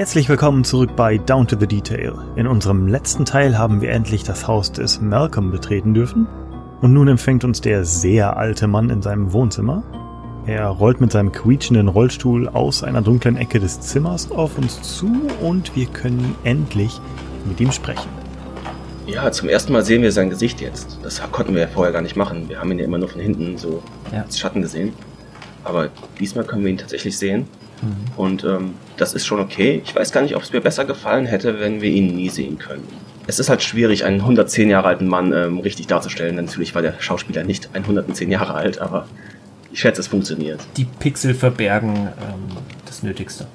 Herzlich willkommen zurück bei Down to the Detail. In unserem letzten Teil haben wir endlich das Haus des Malcolm betreten dürfen. Und nun empfängt uns der sehr alte Mann in seinem Wohnzimmer. Er rollt mit seinem quietschenden Rollstuhl aus einer dunklen Ecke des Zimmers auf uns zu und wir können endlich mit ihm sprechen. Ja, zum ersten Mal sehen wir sein Gesicht jetzt. Das konnten wir ja vorher gar nicht machen. Wir haben ihn ja immer nur von hinten so Ja. als Schatten gesehen. Aber diesmal können wir ihn tatsächlich sehen. Und ähm, das ist schon okay. Ich weiß gar nicht, ob es mir besser gefallen hätte, wenn wir ihn nie sehen können. Es ist halt schwierig, einen 110 Jahre alten Mann ähm, richtig darzustellen. Natürlich war der Schauspieler nicht 110 Jahre alt, aber ich schätze, es funktioniert. Die Pixel verbergen ähm, das Nötigste.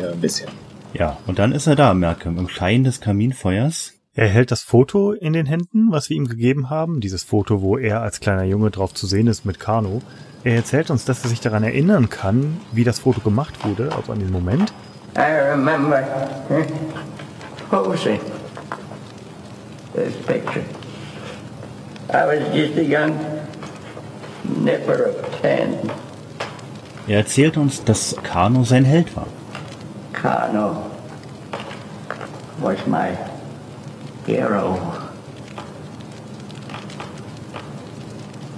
Ja, ein bisschen. Ja, und dann ist er da, Malcolm, im Schein des Kaminfeuers. Er hält das Foto in den Händen, was wir ihm gegeben haben. Dieses Foto, wo er als kleiner Junge drauf zu sehen ist mit Kano. Er erzählt uns, dass er sich daran erinnern kann, wie das Foto gemacht wurde, also an den Moment. I remember posing this picture. I was just a young nipper of ten. Er erzählt uns, dass Kano sein Held war. Kano was my hero.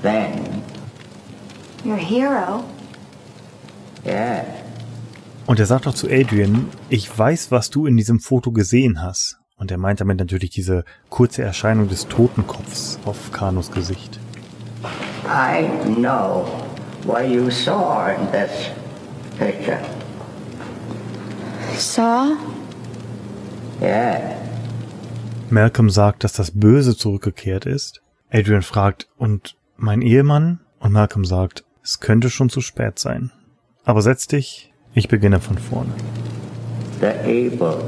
Then, Your hero? yeah, Und er sagt auch zu Adrian, ich weiß, was du in diesem Foto gesehen hast. Und er meint damit natürlich diese kurze Erscheinung des Totenkopfs auf Kanos Gesicht. I know what you saw in this picture. Saw? Yeah. Malcolm sagt, dass das Böse zurückgekehrt ist. Adrian fragt, und mein Ehemann? Und Malcolm sagt, es könnte schon zu spät sein. Aber setz dich, ich beginne von vorne. The evil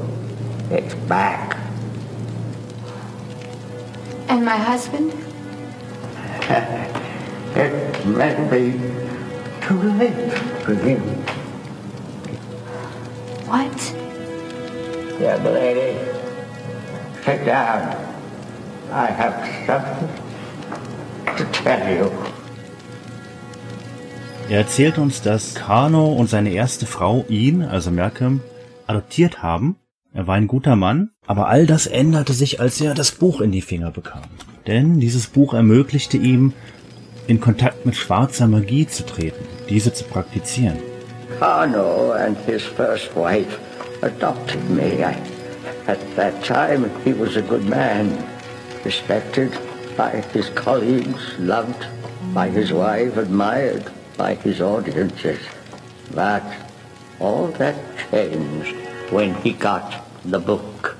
is back. And my husband? It may be too late for him. What? Young lady, sit down. I have something to tell you. Er erzählt uns, dass Kano und seine erste Frau ihn, also Malcolm, adoptiert haben. Er war ein guter Mann, aber all das änderte sich, als er das Buch in die Finger bekam. Denn dieses Buch ermöglichte ihm, in Kontakt mit schwarzer Magie zu treten, diese zu praktizieren. Kano and his first wife adopted me. At that time, he was a good man, respected by his colleagues, loved by his wife, admired by his audiences. But all that changed when he got the book.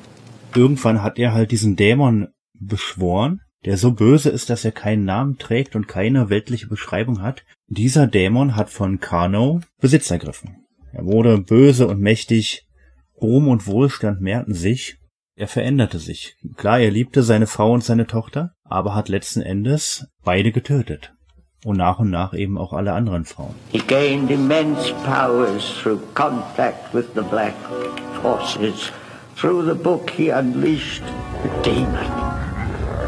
Irgendwann hat er halt diesen Dämon beschworen, der so böse ist, dass er keinen Namen trägt und keine weltliche Beschreibung hat. Dieser Dämon hat von Kano Besitz ergriffen. Er wurde böse und mächtig, Ruhm und Wohlstand mehrten sich. Er veränderte sich. Klar, er liebte seine Frau und seine Tochter, aber hat letzten Endes beide getötet. Und nach und nach eben auch alle anderen Frauen. He gained immense powers through contact with the black forces. Through the book, he unleashed a demon,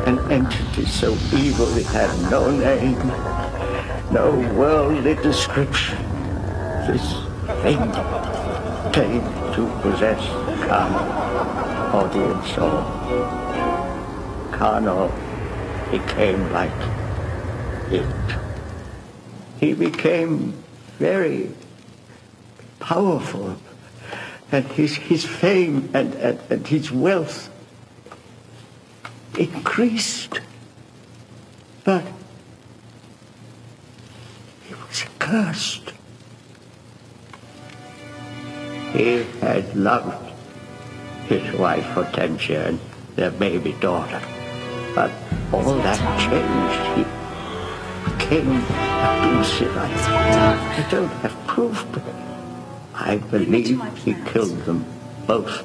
an entity so evil it had no name, no worldly description. This thing came to possess Kano, audience saw. Kano became like it. He became very powerful, and his, his fame and, and, and his wealth increased. But he was cursed. He had loved his wife Hortensia and their baby daughter. But all that changed. He became abusive. I, I don't have proof, but I believe he killed them both.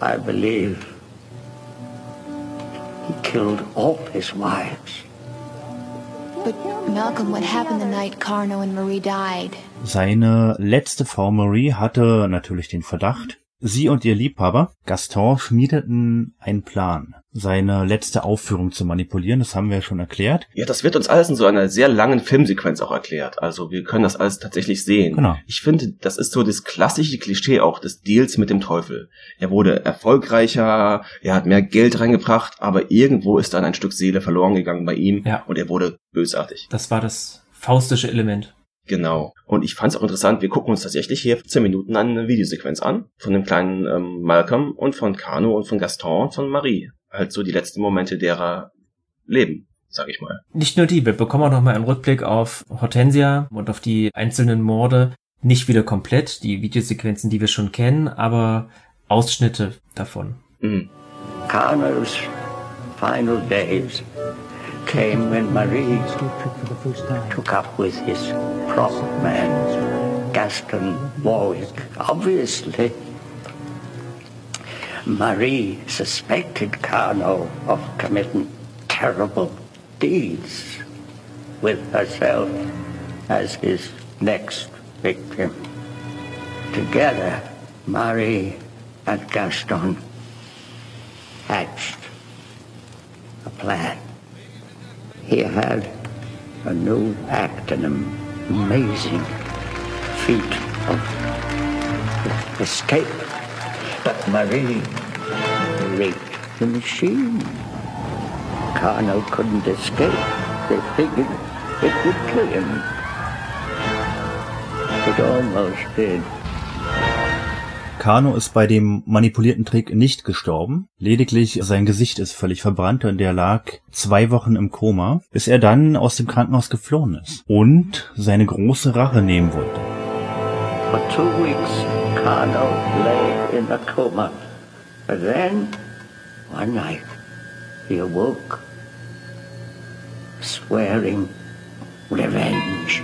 I believe he killed all his wives. But Malcolm, what happened the night Carno and Marie died? Seine letzte Frau Marie hatte natürlich den Verdacht, Sie und ihr Liebhaber Gaston schmiedeten einen Plan, seine letzte Aufführung zu manipulieren. Das haben wir ja schon erklärt. Ja, das wird uns alles in so einer sehr langen Filmsequenz auch erklärt. Also wir können das alles tatsächlich sehen. Genau. Ich finde, das ist so das klassische Klischee auch des Deals mit dem Teufel. Er wurde erfolgreicher, er hat mehr Geld reingebracht, aber irgendwo ist dann ein Stück Seele verloren gegangen bei ihm Ja. und er wurde bösartig. Das war das faustische Element. Genau. Und ich fand es auch interessant, wir gucken uns tatsächlich hier 10 Minuten eine Videosequenz an von dem kleinen ähm, Malcolm und von Kano und von Gaston und von Marie. Halt so die letzten Momente derer Leben, sag ich mal. Nicht nur die, wir bekommen auch nochmal einen Rückblick auf Hortensia und auf die einzelnen Morde. Nicht wieder komplett, die Videosequenzen, die wir schon kennen, aber Ausschnitte davon. Mhm. Connors' final days came when Marie took up with his prop man, Gaston Warwick. Obviously, Marie suspected Carnot of committing terrible deeds with herself as his next victim. Together, Marie and Gaston hatched a plan. He had a new act, an am- amazing feat of escape. But Marie raped the machine. Carno couldn't escape. They figured it would kill him. It almost did. Kano ist bei dem manipulierten Trick nicht gestorben. Lediglich sein Gesicht ist völlig verbrannt und er lag zwei Wochen im Koma, bis er dann aus dem Krankenhaus geflohen ist und seine große Rache nehmen wollte. For two weeks, Carno lay in a coma. But then, one night, he awoke, swearing revenge.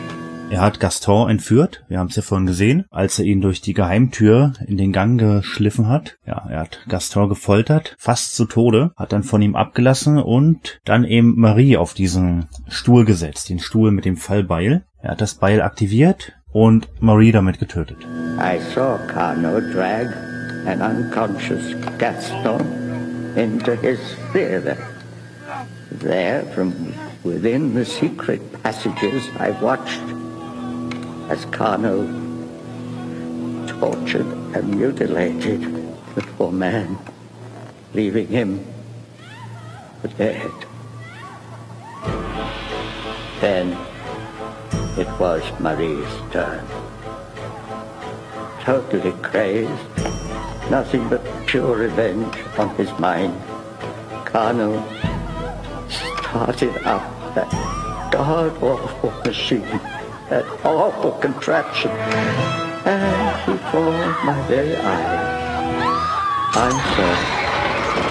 Er hat Gaston entführt, wir haben es ja vorhin gesehen, als er ihn durch die Geheimtür in den Gang geschliffen hat. Ja, er hat Gaston gefoltert, fast zu Tode, hat dann von ihm abgelassen und dann eben Marie auf diesen Stuhl gesetzt, den Stuhl mit dem Fallbeil. Er hat das Beil aktiviert und Marie damit getötet. I saw Carno drag an unconscious Gaston into his theater. There, from within the secret passages, I watched as Carno tortured and mutilated the poor man, leaving him dead. Then it was Marie's turn totally crazed, nothing but pure revenge on his mind. Kano started up that god-awful machine, that awful contraption, and before my very eyes, I saw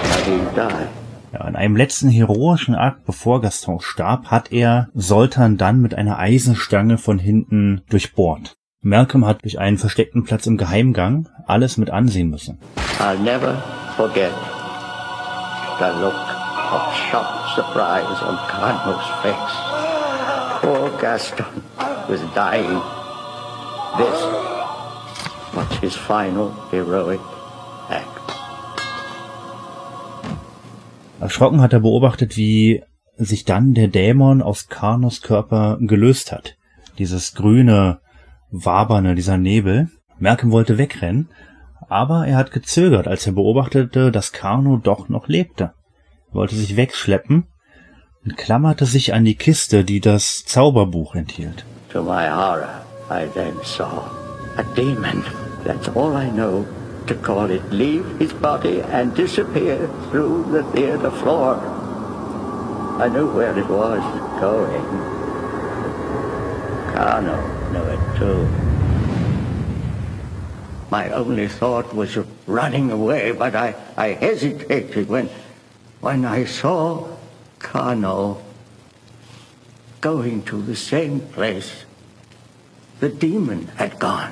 Marie die. Ja, in einem letzten heroischen Akt, bevor Gaston starb, hat er Soltan dann mit einer Eisenstange von hinten durchbohrt. Malcolm hat durch einen versteckten Platz im Geheimgang alles mit ansehen müssen. I'll never forget the look of shocked surprise on Carno's face. Poor Gaston was dying. This was his final heroic act. Erschrocken hat er beobachtet, wie sich dann der Dämon aus Karnos Körper gelöst hat. Dieses grüne, waberne, dieser Nebel. Malcolm wollte wegrennen, aber er hat gezögert, als er beobachtete, dass Karno doch noch lebte. Er wollte sich wegschleppen und klammerte sich an die Kiste, die das Zauberbuch enthielt. To my horror, I then saw a demon. That's all I know to call it leave his body and disappear through the theater floor. I knew where it was going. Carno knew it too. My only thought was of running away, but I, I hesitated when, when I saw Carno going to the same place the demon had gone.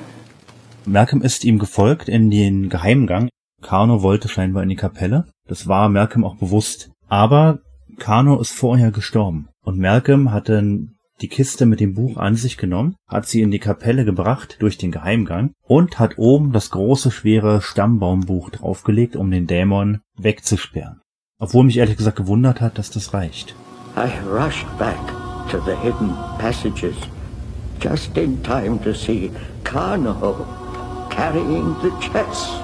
Malcolm ist ihm gefolgt in den Geheimgang. Kano wollte scheinbar in die Kapelle. Das war Malcolm auch bewusst. Aber Kano ist vorher gestorben. Und Malcolm hatte die Kiste mit dem Buch an sich genommen, hat sie in die Kapelle gebracht durch den Geheimgang und hat oben das große, schwere Stammbaumbuch draufgelegt, um den Dämon wegzusperren. Obwohl mich ehrlich gesagt gewundert hat, dass das reicht. I rushed back to the hidden passages, just in time to see Carno carrying the chest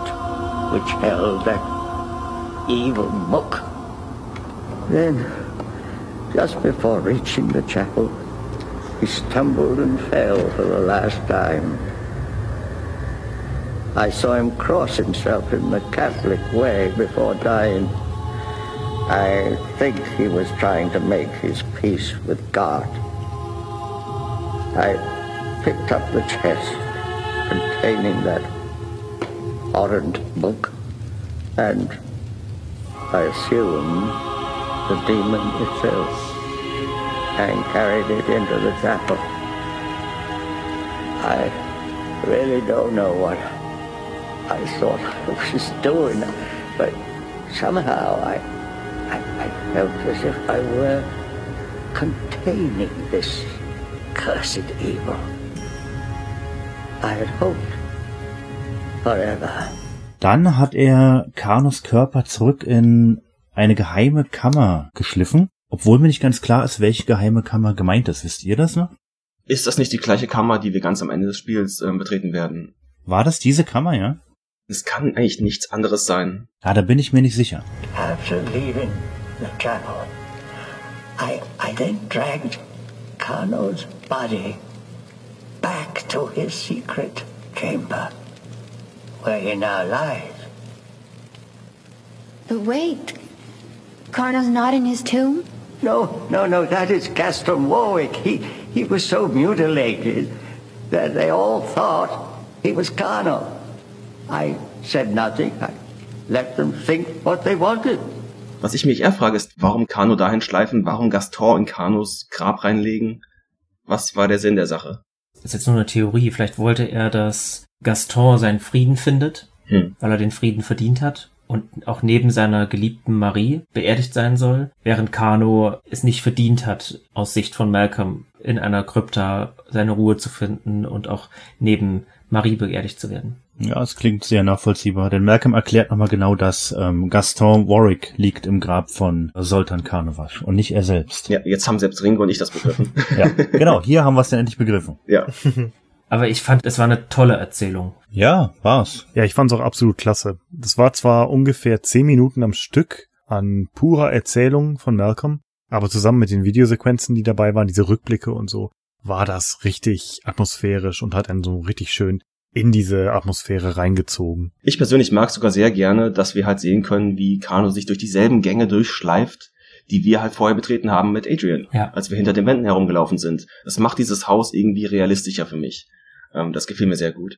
which held that evil mook. Then, just before reaching the chapel, he stumbled and fell for the last time. I saw him cross himself in the Catholic way before dying. I think he was trying to make his peace with God. I picked up the chest containing that horrid book and I assume the demon itself and carried it into the chapel. I really don't know what I thought I was doing, but somehow I felt as if I were containing this cursed evil. I had hoped forever. Dann hat er Karnos Körper zurück in eine geheime Kammer geschliffen, obwohl mir nicht ganz klar ist, welche geheime Kammer gemeint ist. Wisst ihr das noch? Ist das nicht die gleiche Kammer, die wir ganz am Ende des Spiels ähm, betreten werden? War das diese Kammer, ja? Es kann eigentlich nichts anderes sein. Ja, da bin ich mir nicht sicher. After leaving the chapel, I, I then dragged Kano's body back to his secret chamber, where he now lies. But wait. Carno's not in his tomb? No, no, no, that is Gaston Warwick. He, he was so mutilated that they all thought he was Kano. I said nothing. I let them think what they wanted. Was ich mich eher frage, ist, warum Kano dahin schleifen, warum Gaston in Kanos Grab reinlegen? Was war der Sinn der Sache? Das ist jetzt nur eine Theorie. Vielleicht wollte er, dass Gaston seinen Frieden findet, Hm. weil er den Frieden verdient hat und auch neben seiner geliebten Marie beerdigt sein soll, während Kano es nicht verdient hat, aus Sicht von Malcolm in einer Krypta seine Ruhe zu finden und auch neben Marie beerdigt zu werden. Ja, es klingt sehr nachvollziehbar, denn Malcolm erklärt nochmal genau das. Ähm, Gaston Warwick liegt im Grab von Sultan Karnevasch und nicht er selbst. Ja, jetzt haben selbst Ringo und ich das begriffen. Ja, genau, hier haben wir es dann endlich begriffen. ja. Aber ich fand, es war eine tolle Erzählung. Ja, war's. Ja, ich fand's auch absolut klasse. Das war zwar ungefähr zehn Minuten am Stück an purer Erzählung von Malcolm, aber zusammen mit den Videosequenzen, die dabei waren, diese Rückblicke und so, war das richtig atmosphärisch und hat einen so richtig schön in diese Atmosphäre reingezogen. Ich persönlich mag sogar sehr gerne, dass wir halt sehen können, wie Kano sich durch dieselben Gänge durchschleift, die wir halt vorher betreten haben mit Adrian, Ja. als wir hinter den Wänden herumgelaufen sind. Das macht dieses Haus irgendwie realistischer für mich. Ähm, das gefiel mir sehr gut.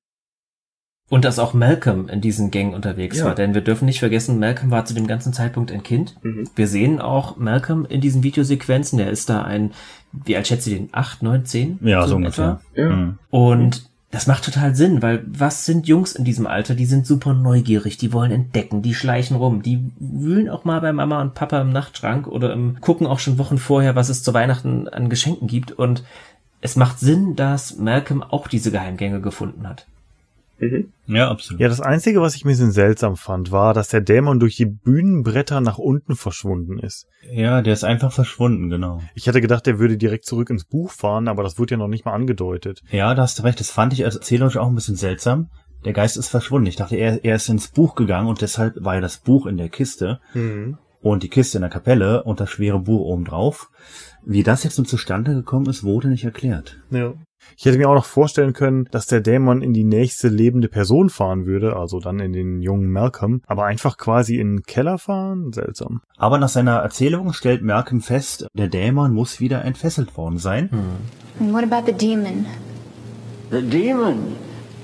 Und dass auch Malcolm in diesen Gängen unterwegs Ja. war. Denn wir dürfen nicht vergessen, Malcolm war zu dem ganzen Zeitpunkt ein Kind. Mhm. Wir sehen auch Malcolm in diesen Videosequenzen. Der ist da ein, wie alt schätzt ihr den? Acht, neun, zehn? Ja, so in ungefähr. Ja. Mhm. Und das macht total Sinn, weil was sind Jungs in diesem Alter? Die sind super neugierig, die wollen entdecken, die schleichen rum, die wühlen auch mal bei Mama und Papa im Nachtschrank oder im, gucken auch schon Wochen vorher, was es zu Weihnachten an Geschenken gibt. Und es macht Sinn, dass Malcolm auch diese Geheimgänge gefunden hat. Mhm. Ja, absolut. Ja, das Einzige, was ich ein bisschen seltsam fand, war, dass der Dämon durch die Bühnenbretter nach unten verschwunden ist. Ja, der ist einfach verschwunden, genau. Ich hätte gedacht, der würde direkt zurück ins Buch fahren, aber das wird ja noch nicht mal angedeutet. Ja, da hast du recht. Das fand ich als erzählerisch auch ein bisschen seltsam. Der Geist ist verschwunden. Ich dachte, er, er ist ins Buch gegangen und deshalb war ja das Buch in der Kiste und die Kiste in der Kapelle und das schwere Buch oben drauf. Wie das jetzt nun zustande gekommen ist, wurde nicht erklärt. Ja. Ich hätte mir auch noch vorstellen können, dass der Dämon in die nächste lebende Person fahren würde, also dann in den jungen Malcolm, aber einfach quasi in den Keller fahren? Seltsam. Aber nach seiner Erzählung stellt Malcolm fest, der Dämon muss wieder entfesselt worden sein. And what about the demon? The demon.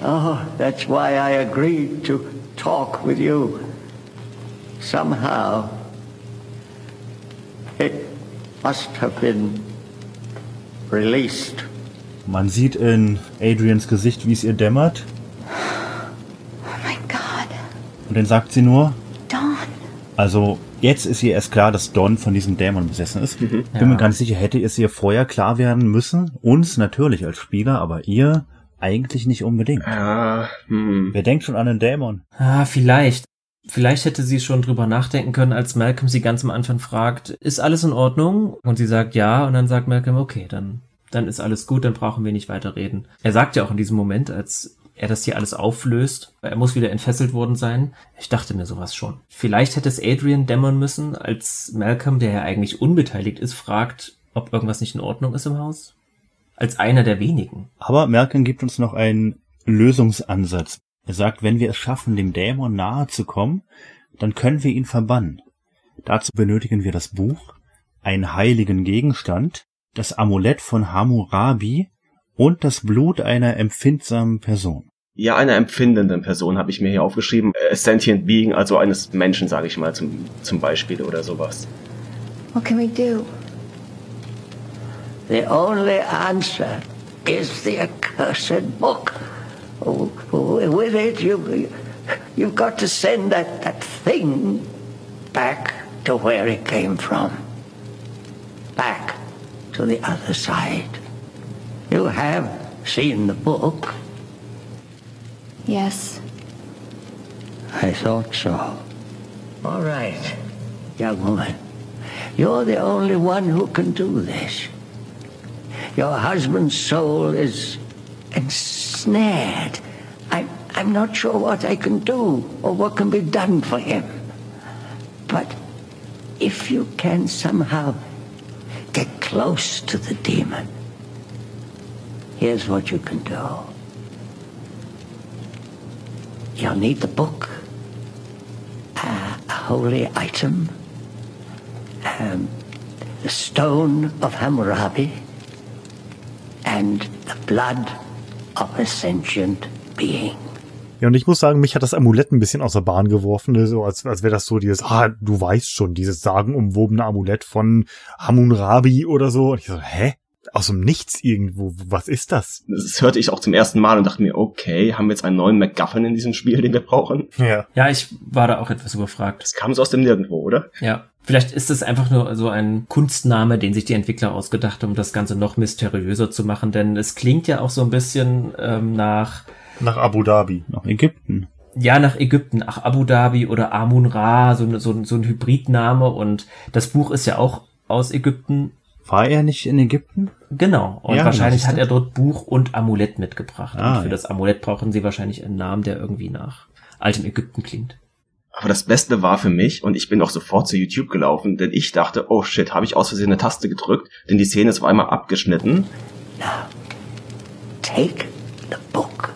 Oh, that's why I agreed to talk with you. Somehow, it must have been released. Man sieht in Adrians Gesicht, wie es ihr dämmert. Oh my god. Und dann sagt sie nur, Dawn. also Jetzt ist ihr erst klar, dass Don von diesem Dämon besessen ist. Bin Ja. mir gar nicht sicher, hätte es ihr vorher klar werden müssen. Uns natürlich als Spieler, aber ihr eigentlich nicht unbedingt. Ja, hm. Wer denkt schon an einen Dämon? Ah, vielleicht. Vielleicht hätte sie schon drüber nachdenken können, als Malcolm sie ganz am Anfang fragt, ist alles in Ordnung? Und sie sagt ja, und dann sagt Malcolm, okay, dann, dann ist alles gut, dann brauchen wir nicht weiter reden. Er sagt ja auch in diesem Moment, als er das hier alles auflöst, er muss wieder entfesselt worden sein. Ich dachte mir sowas schon. Vielleicht hätte es Adrian dämmern müssen, als Malcolm, der ja eigentlich unbeteiligt ist, fragt, ob irgendwas nicht in Ordnung ist im Haus. Als einer der wenigen. Aber Merken gibt uns noch einen Lösungsansatz. Er sagt, wenn wir es schaffen, dem Dämon nahe zu kommen, dann können wir ihn verbannen. Dazu benötigen wir das Buch, einen heiligen Gegenstand, das Amulett von Hammurabi und das Blut einer empfindsamen Person. Ja, einer empfindenden Person habe ich mir hier aufgeschrieben. Äh, sentient Being, also eines Menschen, sage ich mal, zum, zum Beispiel oder sowas. What can we do? The only answer is the accursed book. Oh, oh, With it, you, you've got to send that, that thing back to where it came from. Back to the other side. You have seen the book. Yes. I thought so. All right, young woman. You're the only one who can do this. Your husband's soul is ensnared. I, I'm not sure what I can do or what can be done for him. But if you can somehow get close to the demon, here's what you can do. You'll need the book, a holy item, um, the stone of Hammurabi, and the blood of a sentient being. Ja, und ich muss sagen, mich hat das Amulett ein bisschen außer Bahn geworfen, ne, so als, als wäre das so dieses, ah, du weißt schon, dieses sagenumwobene Amulett von Hammurabi oder so. Und ich so, hä? Aus dem Nichts irgendwo, was ist das? Das hörte ich auch zum ersten Mal und dachte mir, okay, haben wir jetzt einen neuen MacGuffin in diesem Spiel, den wir brauchen? Ja. Ja, ich war da auch etwas überfragt. Das kam so aus dem Nirgendwo, oder? Ja. Vielleicht ist es einfach nur so ein Kunstname, den sich die Entwickler ausgedacht haben, um das Ganze noch mysteriöser zu machen, denn es klingt ja auch so ein bisschen ähm, nach, Nach Abu Dhabi. Nach Ägypten. ja, nach Ägypten, ach, Abu Dhabi oder Amun Ra, so, so, so ein Hybridname und das Buch ist ja auch aus Ägypten. War er nicht in Ägypten? Genau. Und Ja, wahrscheinlich hat er dort Buch und Amulett mitgebracht. Ah, und für ja. das Amulett brauchen sie wahrscheinlich einen Namen, der irgendwie nach altem Ägypten klingt. Aber das Beste war für mich, und ich bin auch sofort zu YouTube gelaufen, denn ich dachte, oh shit, habe ich aus Versehen eine Taste gedrückt, denn die Szene ist auf einmal abgeschnitten. Now, take the book.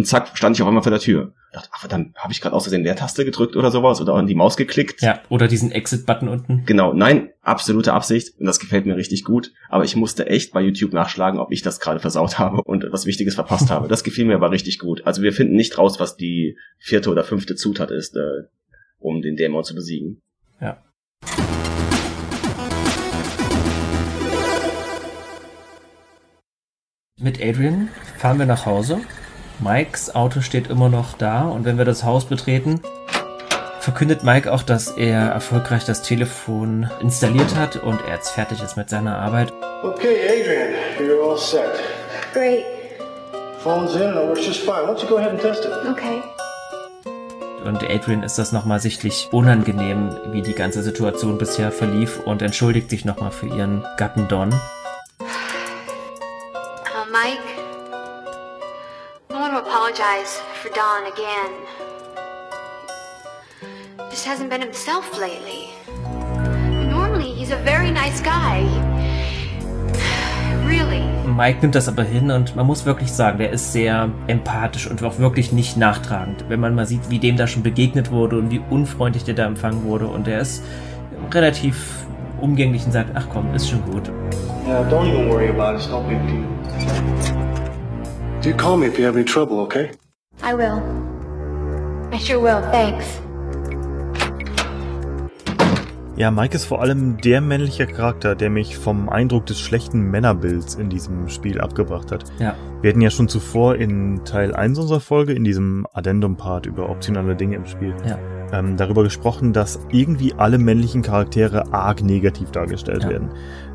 Und zack, stand ich auf einmal vor der Tür. Ich dachte, ach verdammt, habe ich gerade aus Versehen Leertaste gedrückt oder sowas oder an die Maus geklickt? Ja, oder diesen Exit-Button unten. Genau, nein, absolute Absicht und das gefällt mir richtig gut. Aber ich musste echt bei YouTube nachschlagen, ob ich das gerade versaut habe und was Wichtiges verpasst habe. Das gefiel mir aber richtig gut. Also wir finden nicht raus, was die vierte oder fünfte Zutat ist, äh, um den Dämon zu besiegen. Ja. Mit Adrian fahren wir nach Hause. Mikes Auto steht immer noch da und wenn wir das Haus betreten, verkündet Mike auch, dass er erfolgreich das Telefon installiert hat und er jetzt fertig ist mit seiner Arbeit. Okay, Adrian, you're all set. Great. Phone's in and it works just fine. Why don't you go ahead and test it? Okay. Und Adrian ist das nochmal sichtlich unangenehm, wie die ganze Situation bisher verlief und entschuldigt sich nochmal für ihren Gatten Don. Uh, Mike, apologize for Don again. Just hasn't been himself lately. Normally, he's a very nice guy. Really. Mike nimmt das aber hin und man muss wirklich sagen, der ist sehr empathisch und auch wirklich nicht nachtragend. Wenn man mal sieht, wie dem da schon begegnet wurde und wie unfreundlich der da empfangen wurde und der ist relativ umgänglich und sagt, ach komm, ist schon gut. Yeah, don't even worry about it. It's no big deal. Do call me if you have any trouble, okay? I will. I sure will, thanks. Ja, Mike ist vor allem der männliche Charakter, der mich vom Eindruck des schlechten Männerbilds in diesem Spiel abgebracht hat. Ja. Wir hatten ja schon zuvor in Teil 1 unserer Folge, in diesem Addendum-Part über optionale Dinge im Spiel, Ja. ähm, darüber gesprochen, dass irgendwie alle männlichen Charaktere arg negativ dargestellt Ja. werden.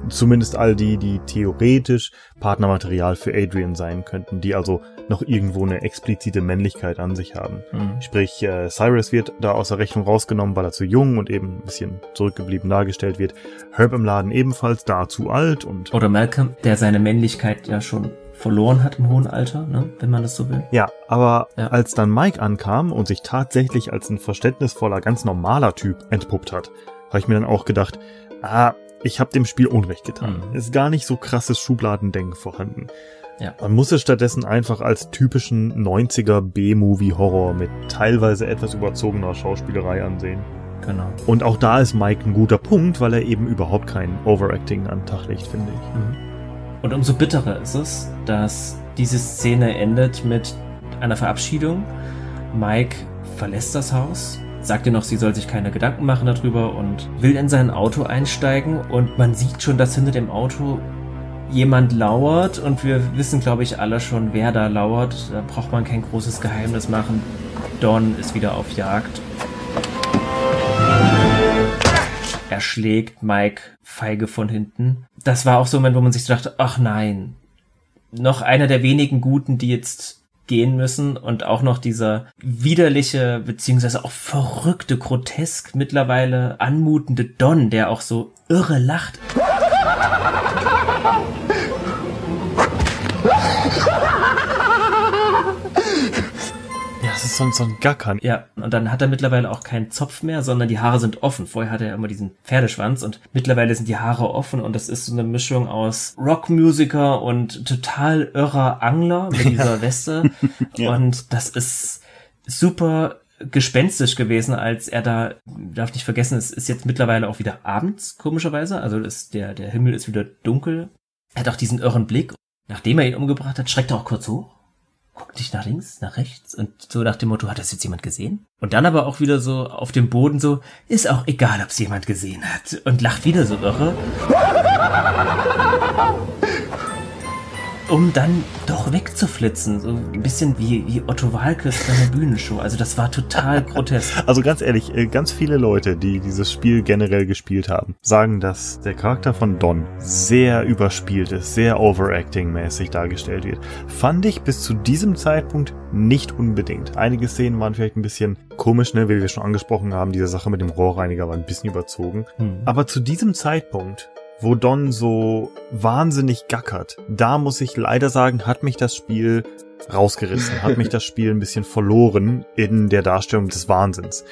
Zumindest all die, die theoretisch Partnermaterial für Adrian sein könnten, die also noch irgendwo eine explizite Männlichkeit an sich haben. Mhm. Sprich, äh, Cyrus wird da aus der Rechnung rausgenommen, weil er zu jung und eben ein bisschen zurückgeblieben dargestellt wird. Herb im Laden ebenfalls da zu alt und Oder Malcolm, der seine Männlichkeit ja schon verloren hat im hohen Alter, ne, wenn man das so will. Ja, aber Ja. als dann Mike ankam und sich tatsächlich als ein verständnisvoller, ganz normaler Typ entpuppt hat, habe ich mir dann auch gedacht, ah, ich habe dem Spiel Unrecht getan. Mhm. Ist gar nicht so krasses Schubladendenken vorhanden. Ja. Man muss es stattdessen einfach als typischen 90er B-Movie-Horror mit teilweise etwas überzogener Schauspielerei ansehen. Genau. Und auch da ist Mike ein guter Punkt, weil er eben überhaupt kein Overacting an Tag legt, finde ich. Mhm. Und umso bitterer ist es, dass diese Szene endet mit einer Verabschiedung. Mike verlässt das Haus, sagt ihr noch, sie soll sich keine Gedanken machen darüber und will in sein Auto einsteigen und man sieht schon, dass hinter dem Auto jemand lauert und wir wissen, glaube ich, alle schon, wer da lauert. Da braucht man kein großes Geheimnis machen. Don ist wieder auf Jagd. Er schlägt Mike feige von hinten. Das war auch so ein Moment, wo man sich dachte, ach nein, noch einer der wenigen Guten, die jetzt gehen müssen und auch noch dieser widerliche, beziehungsweise auch verrückte, grotesk mittlerweile anmutende Don, der auch so irre lacht. Ist so, ein- so ein Gackern. Ja, und dann hat er mittlerweile auch keinen Zopf mehr, sondern die Haare sind offen. Vorher hatte er immer diesen Pferdeschwanz und mittlerweile sind die Haare offen und das ist so eine Mischung aus Rockmusiker und total irrer Angler mit dieser Weste. Ja. Und das ist super gespenstisch gewesen, als er da, darf nicht vergessen, es ist jetzt mittlerweile auch wieder abends, komischerweise. Also ist der, der Himmel ist wieder dunkel. Er hat auch diesen irren Blick. Nachdem er ihn umgebracht hat, schreckt er auch kurz hoch guckt nicht nach links, nach rechts und so nach dem Motto, hat das jetzt jemand gesehen? Und dann aber auch wieder so auf dem Boden so, ist auch egal, ob es jemand gesehen hat und lacht wieder so irre. Um dann doch wegzuflitzen, so ein bisschen wie, wie Otto Walkes bei einer Bühnenshow. Also das war total grotesk. Also ganz ehrlich, äh, ganz viele Leute, die dieses Spiel generell gespielt haben, sagen, dass der Charakter von Don sehr überspielt ist, sehr overacting-mäßig dargestellt wird. Fand ich bis zu diesem Zeitpunkt nicht unbedingt. Einige Szenen waren vielleicht ein bisschen komisch, ne, wie wir schon angesprochen haben. Diese Sache mit dem Rohrreiniger war ein bisschen überzogen. Hm. Aber zu diesem Zeitpunkt, wo Don so wahnsinnig gackert, da muss ich leider sagen, hat mich das Spiel rausgerissen, hat mich das Spiel ein bisschen verloren in der Darstellung des Wahnsinns.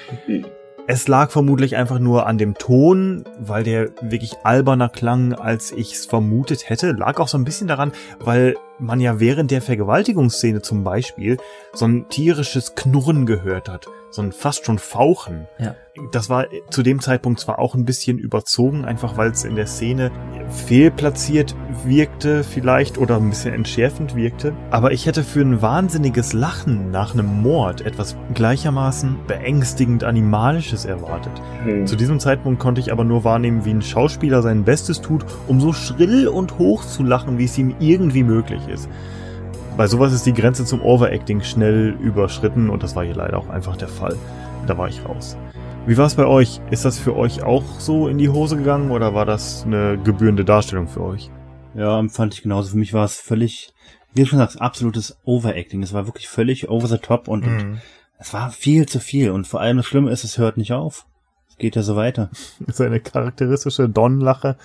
Es lag vermutlich einfach nur an dem Ton, weil der wirklich alberner klang, als ich's vermutet hätte. Lag auch so ein bisschen daran, weil man ja während der Vergewaltigungsszene zum Beispiel so ein tierisches Knurren gehört hat. So ein fast schon Fauchen. Ja. Das war zu dem Zeitpunkt zwar auch ein bisschen überzogen, einfach weil es in der Szene fehlplatziert wirkte vielleicht oder ein bisschen entschärfend wirkte. Aber ich hätte für ein wahnsinniges Lachen nach einem Mord etwas gleichermaßen beängstigend Animalisches erwartet. Hm. Zu diesem Zeitpunkt konnte ich aber nur wahrnehmen, wie ein Schauspieler sein Bestes tut, um so schrill und hoch zu lachen, wie es ihm irgendwie möglich ist. Bei sowas ist die Grenze zum Overacting schnell überschritten und das war hier leider auch einfach der Fall. Da war ich raus. Wie war es bei euch? Ist das für euch auch so in die Hose gegangen oder war das eine gebührende Darstellung für euch? Ja, empfand ich genauso. Für mich war es völlig, wie du schon sagst, absolutes Overacting. Es war wirklich völlig over the top und, Mhm. und es war viel zu viel. Und vor allem das Schlimme ist, es hört nicht auf. Es geht ja so weiter. Seine charakteristische Don-Lache,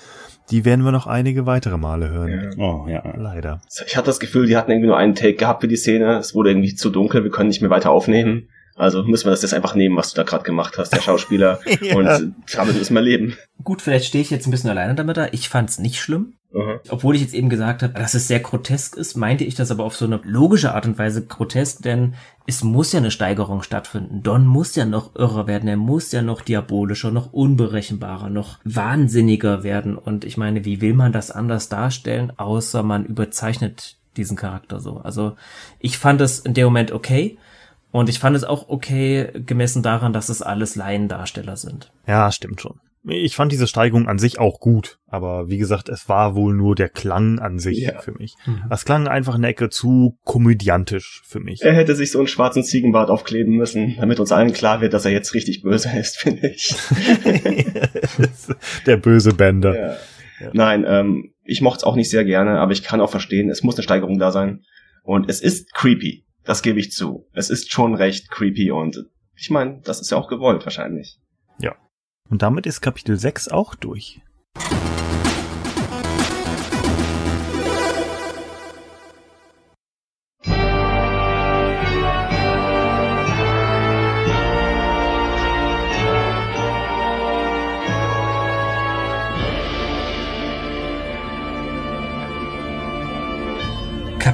die werden wir noch einige weitere Male hören. Oh, ja. Leider. Ich hatte das Gefühl, die hatten irgendwie nur einen Take gehabt für die Szene. Es wurde irgendwie zu dunkel, wir können nicht mehr weiter aufnehmen. Also müssen wir das jetzt einfach nehmen, was du da gerade gemacht hast, der Schauspieler. Ja. Und damit müssen wir leben. Gut, vielleicht stehe ich jetzt ein bisschen alleine damit da. Ich fand's nicht schlimm. Mhm. Obwohl ich jetzt eben gesagt habe, dass es sehr grotesk ist, meinte ich das aber auf so eine logische Art und Weise grotesk, denn es muss ja eine Steigerung stattfinden. Don muss ja noch irrer werden, er muss ja noch diabolischer, noch unberechenbarer, noch wahnsinniger werden. Und ich meine, wie will man das anders darstellen, außer man überzeichnet diesen Charakter so. Also ich fand es in dem Moment okay. Und ich fand es auch okay, gemessen daran, dass es alles Laiendarsteller sind. Ja, stimmt schon. Ich fand diese Steigung an sich auch gut, aber wie gesagt, es war wohl nur der Klang an sich Ja. für mich. Das klang einfach in der Ecke zu komödiantisch für mich. Er hätte sich so einen schwarzen Ziegenbart aufkleben müssen, damit uns allen klar wird, dass er jetzt richtig böse ist, finde ich. der böse Bender. Ja. Nein, ähm, ich mochte es auch nicht sehr gerne, aber ich kann auch verstehen, es muss eine Steigerung da sein. Und es ist creepy, das gebe ich zu. Es ist schon recht creepy und ich meine, das ist ja auch gewollt wahrscheinlich. Und damit ist Kapitel 6 auch durch.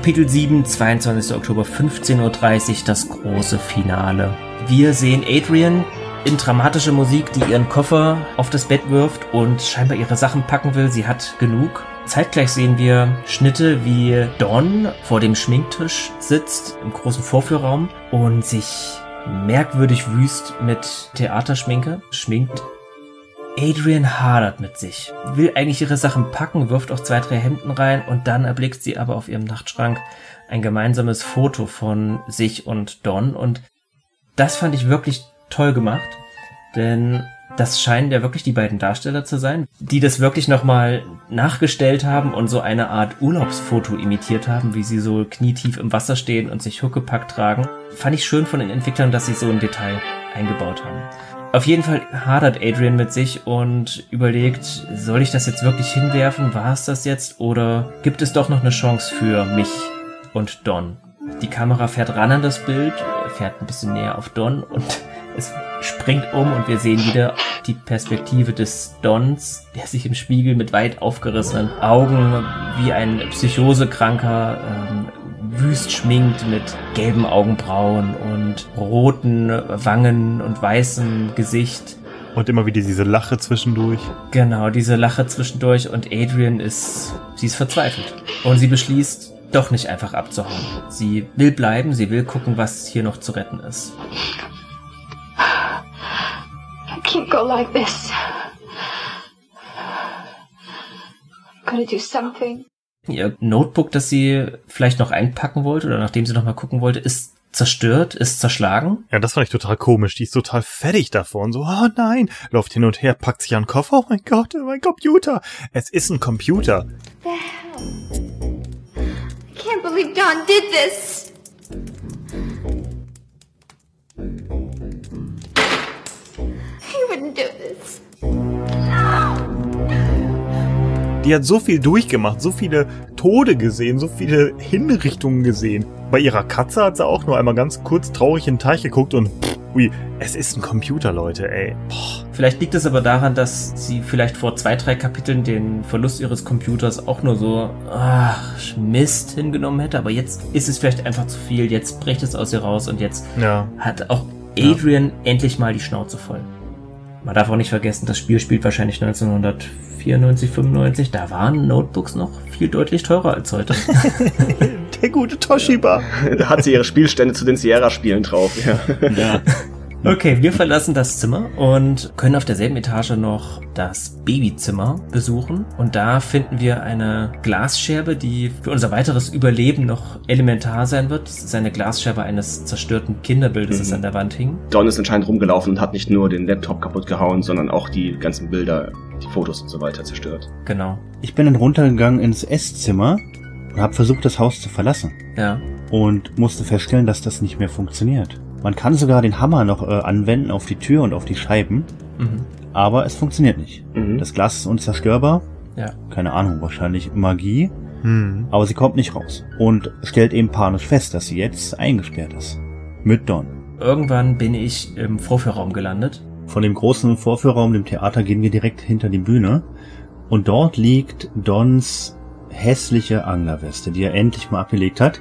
Kapitel 7, 22. Oktober, 15.30 Uhr, das große Finale. Wir sehen Adrian in dramatischer Musik, die ihren Koffer auf das Bett wirft und scheinbar ihre Sachen packen will. Sie hat genug. Zeitgleich sehen wir Schnitte, wie Don vor dem Schminktisch sitzt im großen Vorführraum und sich merkwürdig wüst mit Theaterschminke schminkt. Adrian hadert mit sich, will eigentlich ihre Sachen packen, wirft auch zwei, drei Hemden rein und dann erblickt sie aber auf ihrem Nachtschrank ein gemeinsames Foto von sich und Don und das fand ich wirklich toll gemacht, denn das scheinen ja wirklich die beiden Darsteller zu sein, die das wirklich nochmal nachgestellt haben und so eine Art Urlaubsfoto imitiert haben, wie sie so knietief im Wasser stehen und sich Huckepack tragen. Fand ich schön von den Entwicklern, dass sie so ein Detail eingebaut haben. Auf jeden Fall hadert Adrian mit sich und überlegt, soll ich das jetzt wirklich hinwerfen? War es das jetzt? Oder gibt es doch noch eine Chance für mich und Don? Die Kamera fährt ran an das Bild, fährt ein bisschen näher auf Don und es springt um und wir sehen wieder die Perspektive des Dons, der sich im Spiegel mit weit aufgerissenen Augen wie ein Psychosekranker ähm, wüst schminkt mit gelben Augenbrauen und roten Wangen und weißem Gesicht. Und immer wieder diese Lache zwischendurch. Genau, diese Lache zwischendurch und Adrian ist, sie ist verzweifelt. Und sie beschließt, doch nicht einfach abzuhauen. Sie will bleiben, sie will gucken, was hier noch zu retten ist. I can't go like this. Gotta do something. Ihr Notebook, das sie vielleicht noch einpacken wollte oder nachdem sie noch mal gucken wollte, ist zerstört, ist zerschlagen. Ja, das fand ich total komisch. Die ist total fertig davon. So, oh nein, läuft hin und her, packt sich an den Koffer. Oh mein Gott, mein Computer. Es ist ein Computer. The hell? I can't believe Don did this. He wouldn't do this. Die hat so viel durchgemacht, so viele Tode gesehen, so viele Hinrichtungen gesehen. Bei ihrer Katze hat sie auch nur einmal ganz kurz traurig in den Teich geguckt und pff, ui, es ist ein Computer, Leute, ey. Boah. Vielleicht liegt es aber daran, dass sie vielleicht vor zwei, drei Kapiteln den Verlust ihres Computers auch nur so, ach, Mist hingenommen hätte. Aber jetzt ist es vielleicht einfach zu viel. Jetzt bricht es aus ihr raus und jetzt Ja. hat auch Adrian endlich mal die Schnauze voll. Man darf auch nicht vergessen, das Spiel spielt wahrscheinlich 1994, 95. Da waren Notebooks noch viel deutlich teurer als heute. Der gute Toshiba. da hat sie ihre Spielstände zu den Sierra-Spielen drauf. Ja. Ja. Okay, wir verlassen das Zimmer und können auf derselben Etage noch das Babyzimmer besuchen. Und da finden wir eine Glasscherbe, die für unser weiteres Überleben noch elementar sein wird. Das ist eine Glasscherbe eines zerstörten Kinderbildes, das Mhm. an der Wand hing. Don ist anscheinend rumgelaufen und hat nicht nur den Laptop kaputt gehauen, sondern auch die ganzen Bilder, die Fotos und so weiter zerstört. Genau. Ich bin dann runtergegangen ins Esszimmer und habe versucht, das Haus zu verlassen. Ja. Und musste feststellen, dass das nicht mehr funktioniert. Man kann sogar den Hammer noch äh, anwenden auf die Tür und auf die Scheiben, Mhm. aber es funktioniert nicht. Mhm. Das Glas ist unzerstörbar. Ja. Keine Ahnung, wahrscheinlich Magie. Hm. Aber sie kommt nicht raus. Und stellt eben panisch fest, dass sie jetzt eingesperrt ist. Mit Don. Irgendwann bin ich im Vorführraum gelandet. Von dem großen Vorführraum, dem Theater, gehen wir direkt hinter die Bühne. Und dort liegt Dons hässliche Anglerweste, die er endlich mal abgelegt hat.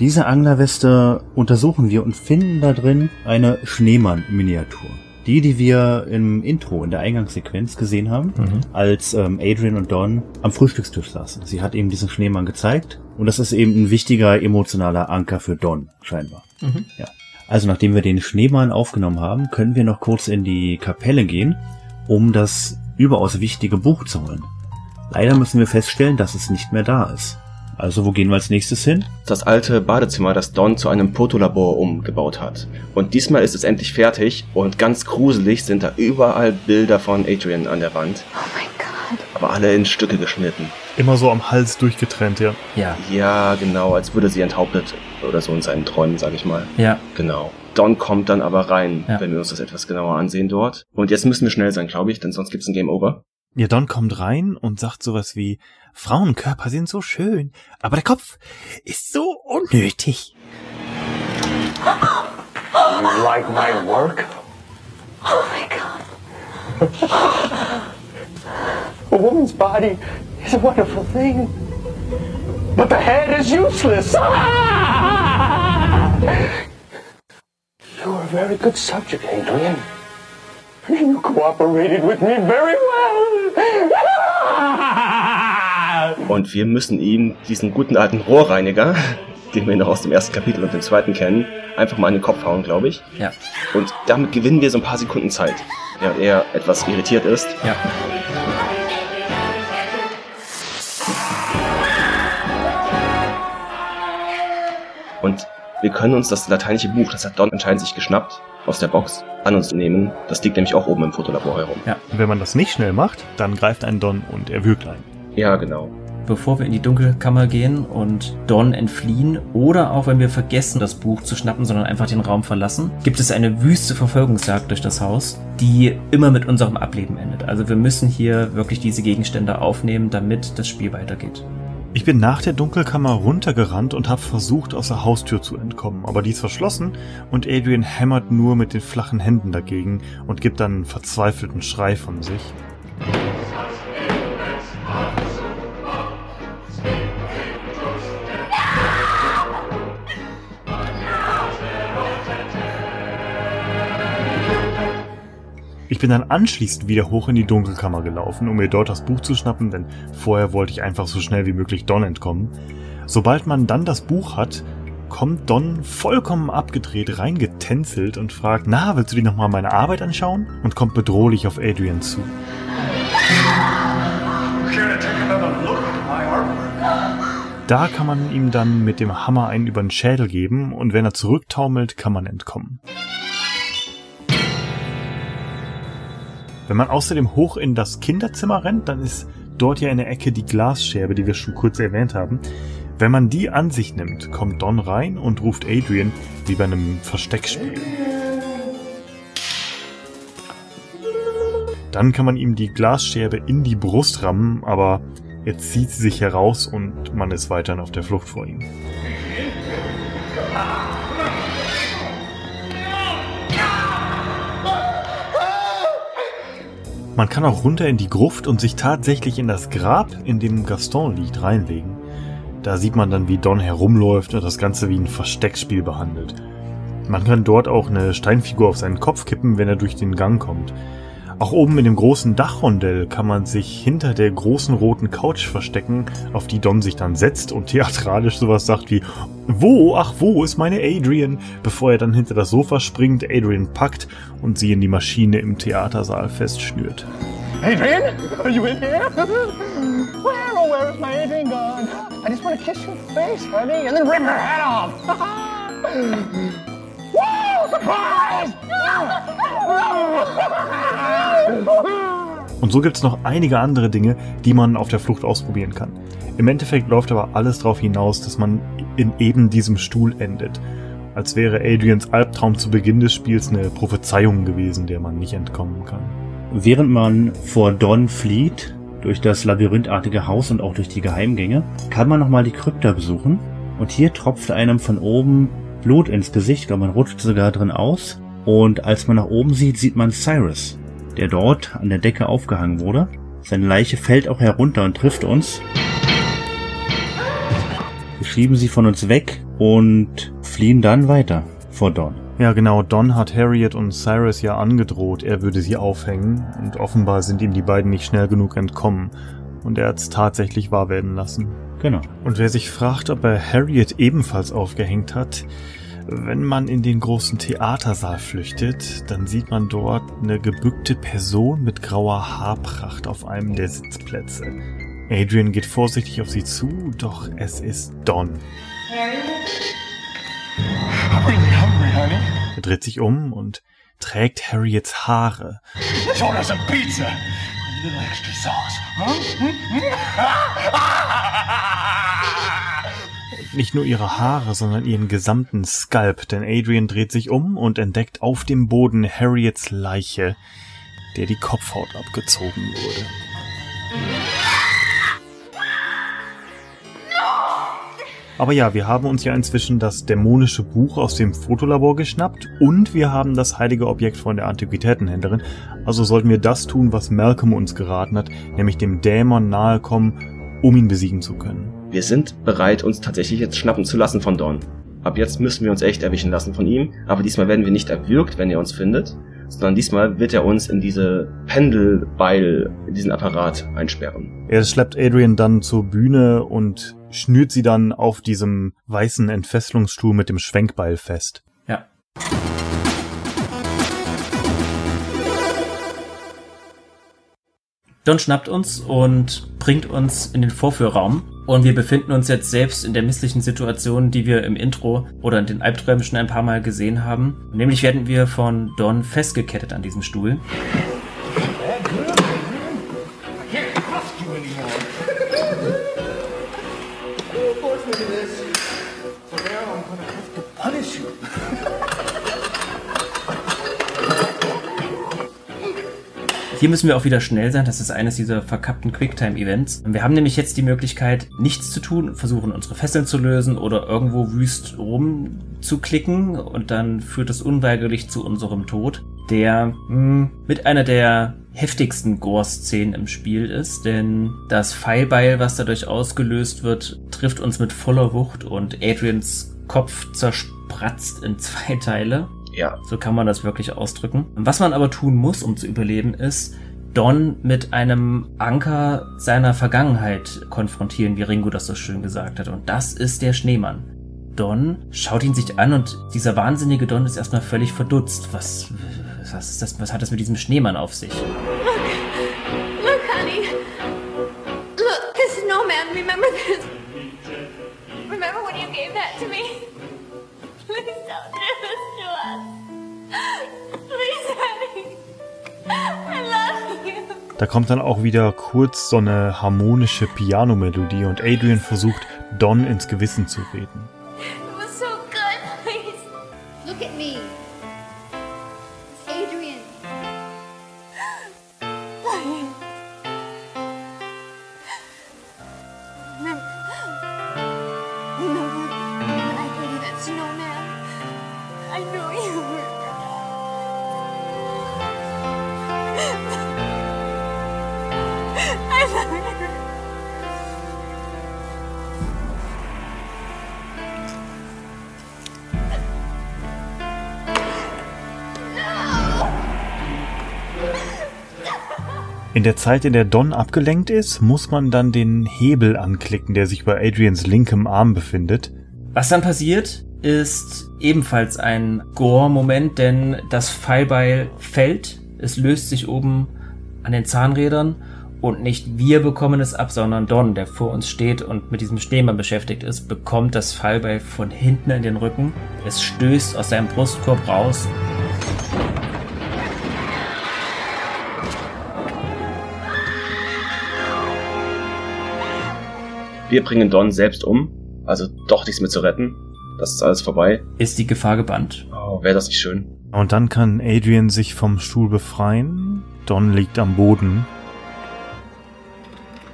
Diese Anglerweste untersuchen wir und finden da drin eine Schneemann-Miniatur. Die, die wir im Intro, in der Eingangssequenz gesehen haben, Mhm. als ähm, Adrian und Don am Frühstückstisch saßen. Sie hat eben diesen Schneemann gezeigt und das ist eben ein wichtiger emotionaler Anker für Don, scheinbar. Mhm. Ja. Also nachdem wir den Schneemann aufgenommen haben, können wir noch kurz in die Kapelle gehen um das überaus wichtige Buch zu holen. Leider müssen wir feststellen, dass es nicht mehr da ist. Also wo gehen wir als nächstes hin? Das alte Badezimmer, das Don zu einem Fotolabor umgebaut hat. Und diesmal ist es endlich fertig und ganz gruselig sind da überall Bilder von Adrian an der Wand. Oh mein Gott. Aber alle in Stücke geschnitten. Immer so am Hals durchgetrennt, ja. Ja, Ja, genau, als würde sie enthauptet oder so in seinen Träumen, sag ich mal. ja. Genau. Don kommt dann aber rein, Ja. wenn wir uns das etwas genauer ansehen dort. Und jetzt müssen wir schnell sein, glaube ich, denn sonst gibt's ein Game Over. Ja, Don kommt rein und sagt sowas wie, Frauenkörper sind so schön, aber der Kopf ist so unnötig. You like my work? Oh my God. A woman's body is a wonderful thing. But the head is useless. You're a very good subject, Adrian. You cooperated with me very well. Und wir müssen ihm diesen guten alten Rohrreiniger, den wir noch aus dem ersten Kapitel und dem zweiten kennen, einfach mal in den Kopf hauen, glaube ich. Ja, Und damit gewinnen wir so ein paar Sekunden Zeit, während er etwas irritiert ist. ja. Und wir können uns das lateinische Buch, das hat Don anscheinend sich geschnappt, aus der Box an uns nehmen. Das liegt nämlich auch oben im Fotolabor herum. Und wenn man das nicht schnell macht, dann greift ein Don und erwürgt einen. Ja, genau. Bevor wir in die Dunkelkammer gehen und Don entfliehen oder auch wenn wir vergessen, das Buch zu schnappen, sondern einfach den Raum verlassen, gibt es eine wüste Verfolgungsjagd durch das Haus, die immer mit unserem Ableben endet. Also wir müssen hier wirklich diese Gegenstände aufnehmen, damit das Spiel weitergeht. Ich bin nach der Dunkelkammer runtergerannt und habe versucht, aus der Haustür zu entkommen, aber die ist verschlossen und Adrian hämmert nur mit den flachen Händen dagegen und gibt dann einen verzweifelten Schrei von sich. Ich bin dann anschließend wieder hoch in die Dunkelkammer gelaufen, um mir dort das Buch zu schnappen, denn vorher wollte ich einfach so schnell wie möglich Don entkommen. Sobald man dann das Buch hat, kommt Don vollkommen abgedreht reingetänzelt und fragt, na, willst du dir nochmal meine Arbeit anschauen? Und kommt bedrohlich auf Adrian zu. Da kann man ihm dann mit dem Hammer einen über den Schädel geben und wenn er zurücktaumelt, kann man entkommen. Wenn man außerdem hoch in das Kinderzimmer rennt, dann ist dort ja in der Ecke die Glasscherbe, die wir schon kurz erwähnt haben. Wenn man die an sich nimmt, kommt Don rein und ruft Adrian wie bei einem Versteckspiel. Dann kann man ihm die Glasscherbe in die Brust rammen, aber er zieht sie sich heraus und man ist weiterhin auf der Flucht vor ihm. Man kann auch runter in die Gruft und sich tatsächlich in das Grab, in dem Gaston liegt, reinlegen. Da sieht man dann, wie Don herumläuft und das Ganze wie ein Versteckspiel behandelt. Man kann dort auch eine Steinfigur auf seinen Kopf kippen, wenn er durch den Gang kommt. Auch oben in dem großen Dachrondell kann man sich hinter der großen roten Couch verstecken, auf die Don sich dann setzt und theatralisch sowas sagt wie Wo, ach wo ist meine Adrian? Bevor er dann hinter das Sofa springt, Adrian packt und sie in die Maschine im Theatersaal festschnürt. Adrian, are you in here? Where, oh, where is my Adrian gone? I just want to kiss your face, honey, and then rip her head off. Und so gibt's noch einige andere Dinge, die man auf der Flucht ausprobieren kann. Im Endeffekt läuft aber alles darauf hinaus, dass man in eben diesem Stuhl endet. Als wäre Adrians Albtraum zu Beginn des Spiels eine Prophezeiung gewesen, der man nicht entkommen kann. Während man vor Don flieht, durch das labyrinthartige Haus und auch durch die Geheimgänge, kann man nochmal die Krypta besuchen. Und hier tropft einem von oben Blut ins Gesicht, ich glaube, man rutscht sogar drin aus. Und als man nach oben sieht, sieht man Cyrus, der dort an der Decke aufgehangen wurde. Seine Leiche fällt auch herunter und trifft uns. Wir schieben sie von uns weg und fliehen dann weiter vor Don. Ja, genau, Don hat Harriet und Cyrus ja angedroht, er würde sie aufhängen, und offenbar sind ihm die beiden nicht schnell genug entkommen. Und er hat's tatsächlich wahr werden lassen. Genau. Und wer sich fragt, ob er Harriet ebenfalls aufgehängt hat, Wenn man in den großen Theatersaal flüchtet, dann sieht man dort eine gebückte Person mit grauer Haarpracht auf einem der Sitzplätze. Adrian geht vorsichtig auf sie zu, doch es ist Don. Really hungry, honey. Er dreht sich um und trägt Harriets Haare. Let's order some pizza. A little extra sauce, huh? Nicht nur ihre Haare, sondern ihren gesamten Skalp, denn Adrian dreht sich um und entdeckt auf dem Boden Harriets Leiche, der die Kopfhaut abgezogen wurde. Aber ja, wir haben uns ja inzwischen das dämonische Buch aus dem Fotolabor geschnappt und wir haben das heilige Objekt von der Antiquitätenhändlerin. Also sollten wir das tun, was Malcolm uns geraten hat, nämlich dem Dämon nahe kommen, um ihn besiegen zu können. Wir sind bereit, uns tatsächlich jetzt schnappen zu lassen von Don. Ab jetzt müssen wir uns echt erwischen lassen von ihm, aber diesmal werden wir nicht erwürgt, wenn er uns findet, sondern diesmal wird er uns in diese Pendelbeil, in diesen Apparat einsperren. Er schleppt Adrian dann zur Bühne und schnürt sie dann auf diesem weißen Entfesselungsstuhl mit dem Schwenkbeil fest. Ja. Don schnappt uns und bringt uns in den Vorführraum. Und wir befinden uns jetzt selbst in der misslichen Situation, die wir im Intro oder in den Albträumen schon ein paar Mal gesehen haben. Nämlich werden wir von Don festgekettet an diesem Stuhl. Hier müssen wir auch wieder schnell sein. Das ist eines dieser verkappten Quicktime-Events. Wir haben nämlich jetzt die Möglichkeit, nichts zu tun, versuchen unsere Fesseln zu lösen oder irgendwo wüst rumzuklicken und dann führt es unweigerlich zu unserem Tod, der mh, mit einer der heftigsten Gore-Szenen im Spiel ist, denn das Pfeilbeil, was dadurch ausgelöst wird, trifft uns mit voller Wucht und Adrians Kopf zerspratzt in zwei Teile. Ja, So kann man das wirklich ausdrücken. Was man aber tun muss, um zu überleben, ist, Don mit einem Anker seiner Vergangenheit konfrontieren, wie Ringo das so schön gesagt hat. Und das ist der Schneemann. Don schaut ihn sich an und dieser wahnsinnige Don ist erstmal völlig verdutzt. Was, was ist das, was hat das mit diesem Schneemann auf sich? Look, honey. Look, this snowman. Remember this? Remember when you gave that to me? Please don't Da kommt dann auch wieder kurz so eine harmonische Pianomelodie und Adrian versucht, Don ins Gewissen zu reden. Der Zeit, in der Don abgelenkt ist, muss man dann den Hebel anklicken, der sich bei Adrians linkem Arm befindet. Was dann passiert, ist ebenfalls ein Gore-Moment, denn das Pfeilbeil fällt, es löst sich oben an den Zahnrädern und nicht wir bekommen es ab, sondern Don, der vor uns steht und mit diesem Schneemann beschäftigt ist, bekommt das Pfeilbeil von hinten in den Rücken. Es stößt aus seinem Brustkorb raus. Wir bringen Don selbst um, also doch nichts mehr zu retten. Das ist alles vorbei. Ist die Gefahr gebannt. Oh, wäre das nicht schön. Und dann kann Adrian sich vom Stuhl befreien. Don liegt am Boden.